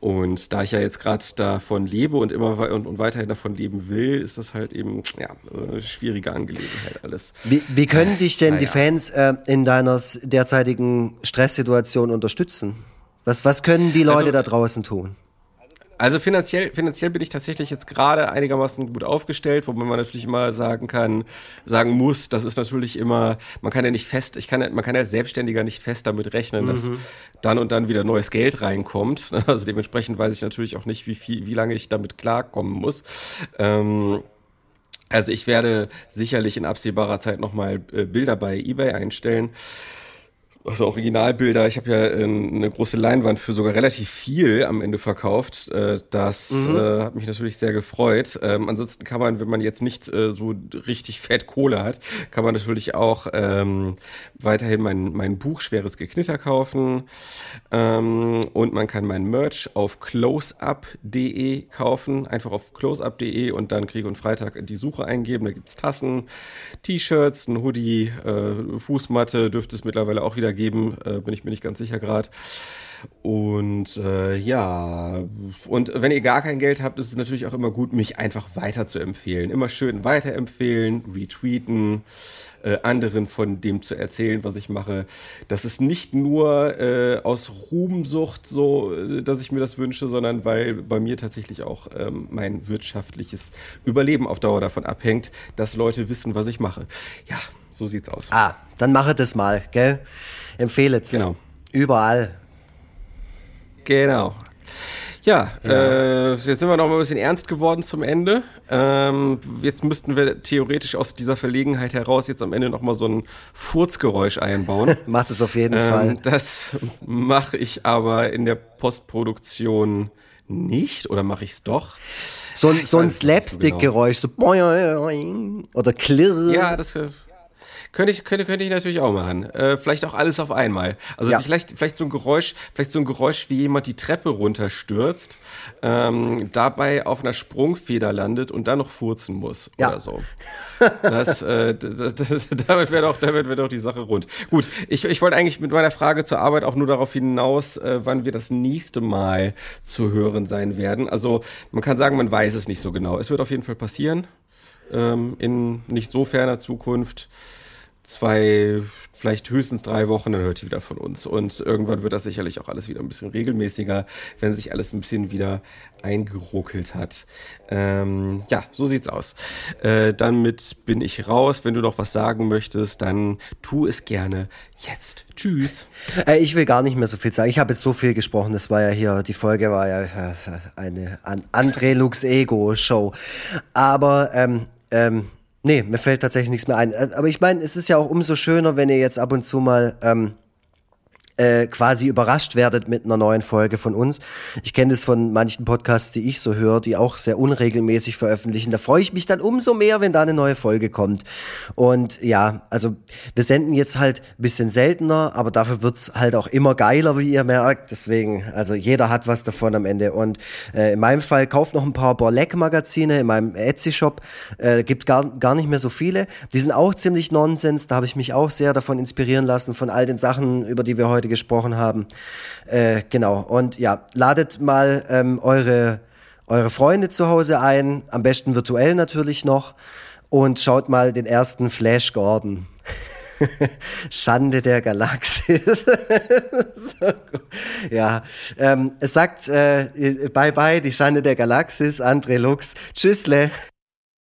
Und da ich ja jetzt gerade davon lebe und immer und, und, weiterhin davon leben will, ist das halt eben ja eine schwierige Angelegenheit alles. Wie, wie können dich denn naja. die Fans äh, in deiner derzeitigen Stresssituation unterstützen? Was, was können die Leute also, da draußen tun? Also finanziell, finanziell bin ich tatsächlich jetzt gerade einigermaßen gut aufgestellt, wobei man natürlich immer sagen kann, sagen muss, das ist natürlich immer, man kann ja nicht fest, ich kann, man kann ja als Selbstständiger nicht fest damit rechnen, mhm. dass dann und dann wieder neues Geld reinkommt. (laughs) Also dementsprechend weiß ich natürlich auch nicht, wie viel, wie lange ich damit klarkommen muss. Ähm, also ich werde sicherlich in absehbarer Zeit nochmal äh, Bilder bei eBay einstellen also Originalbilder. Ich habe ja äh, eine große Leinwand für sogar relativ viel am Ende verkauft. Äh, das mhm. äh, hat mich natürlich sehr gefreut. Ähm, ansonsten kann man, wenn man jetzt nicht so richtig fett Kohle hat, kann man natürlich auch ähm, weiterhin mein, mein Buch Schweres Geknitter kaufen. Ähm, und man kann mein Merch auf closeup.de kaufen. Einfach auf closeup.de und dann Krieg und Freitag in die Suche eingeben. Da gibt's Tassen, T-Shirts, ein Hoodie, Fußmatte dürfte es mittlerweile auch wieder geben, äh, bin ich mir nicht ganz sicher gerade. Und äh, ja, und wenn ihr gar kein Geld habt, ist es natürlich auch immer gut, mich einfach weiter zu empfehlen. Immer schön weiterempfehlen, retweeten, äh, anderen von dem zu erzählen, was ich mache. Das ist nicht nur äh, aus Ruhmsucht so, äh, dass ich mir das wünsche, sondern weil bei mir tatsächlich auch ähm, mein wirtschaftliches Überleben auf Dauer davon abhängt, dass Leute wissen, was ich mache. Ja, so sieht's aus. Ah, dann mache das mal, gell? Empfehle es. Genau. Überall. Genau. Ja, ja. Äh, jetzt sind wir noch mal ein bisschen ernst geworden zum Ende. Ähm, jetzt müssten wir theoretisch aus dieser Verlegenheit heraus jetzt am Ende noch mal so ein Furzgeräusch einbauen. (laughs) Macht es auf jeden ähm, Fall. Das mache ich aber in der Postproduktion nicht oder mache ich es doch? So, so ein Slapstick-Geräusch, so, genau. so oder klirr. Ja, das könnte ich, könnte, könnte ich natürlich auch machen. Äh, vielleicht auch alles auf einmal. Also ja. vielleicht, vielleicht so ein Geräusch, vielleicht so ein Geräusch, wie jemand die Treppe runterstürzt, ähm, dabei auf einer Sprungfeder landet und dann noch furzen muss ja. oder so. Das, äh, das, (laughs) das, damit wäre doch, damit wäre doch die Sache rund. Gut, ich, ich wollte eigentlich mit meiner Frage zur Arbeit auch nur darauf hinaus, äh, wann wir das nächste Mal zu hören sein werden. Also man kann sagen, man weiß es nicht so genau. Es wird auf jeden Fall passieren. Ähm, in nicht so ferner Zukunft zwei, vielleicht höchstens drei Wochen, dann hört ihr wieder von uns. Und irgendwann wird das sicherlich auch alles wieder ein bisschen regelmäßiger, wenn sich alles ein bisschen wieder eingeruckelt hat. Ähm, ja, so sieht's aus. Äh, damit bin ich raus. Wenn du noch was sagen möchtest, dann tu es gerne jetzt. Tschüss. Äh, ich will gar nicht mehr so viel sagen. Ich habe jetzt so viel gesprochen. Das war ja hier, die Folge war ja äh, eine André Lux Ego Show. Aber ähm, ähm, Nee, mir fällt tatsächlich nichts mehr ein. Äh, aber ich meine, es ist ja auch umso schöner, wenn ihr jetzt ab und zu mal ähm, äh, quasi überrascht werdet mit einer neuen Folge von uns. Ich kenne das von manchen Podcasts, die ich so höre, die auch sehr unregelmäßig veröffentlichen. Da freue ich mich dann umso mehr, wenn da eine neue Folge kommt. Und ja, also wir senden jetzt halt ein bisschen seltener, aber dafür wird's halt auch immer geiler, wie ihr merkt. Deswegen, also jeder hat was davon am Ende. Und äh, in meinem Fall kauft noch ein paar Borleck-Magazine in meinem Etsy-Shop. Äh, gibt gar, gar nicht mehr so viele. Die sind auch ziemlich Nonsens. Da habe ich mich auch sehr davon inspirieren lassen, von all den Sachen, über die wir heute gesprochen haben. Äh, genau. Und ja, ladet mal ähm, eure, eure Freunde zu Hause ein, am besten virtuell natürlich noch, und schaut mal den ersten Flash Gordon. (laughs) Schande der Galaxis. (laughs) so ja, ähm, es sagt äh, bye bye, die Schande der Galaxis, André Lux. Tschüssle.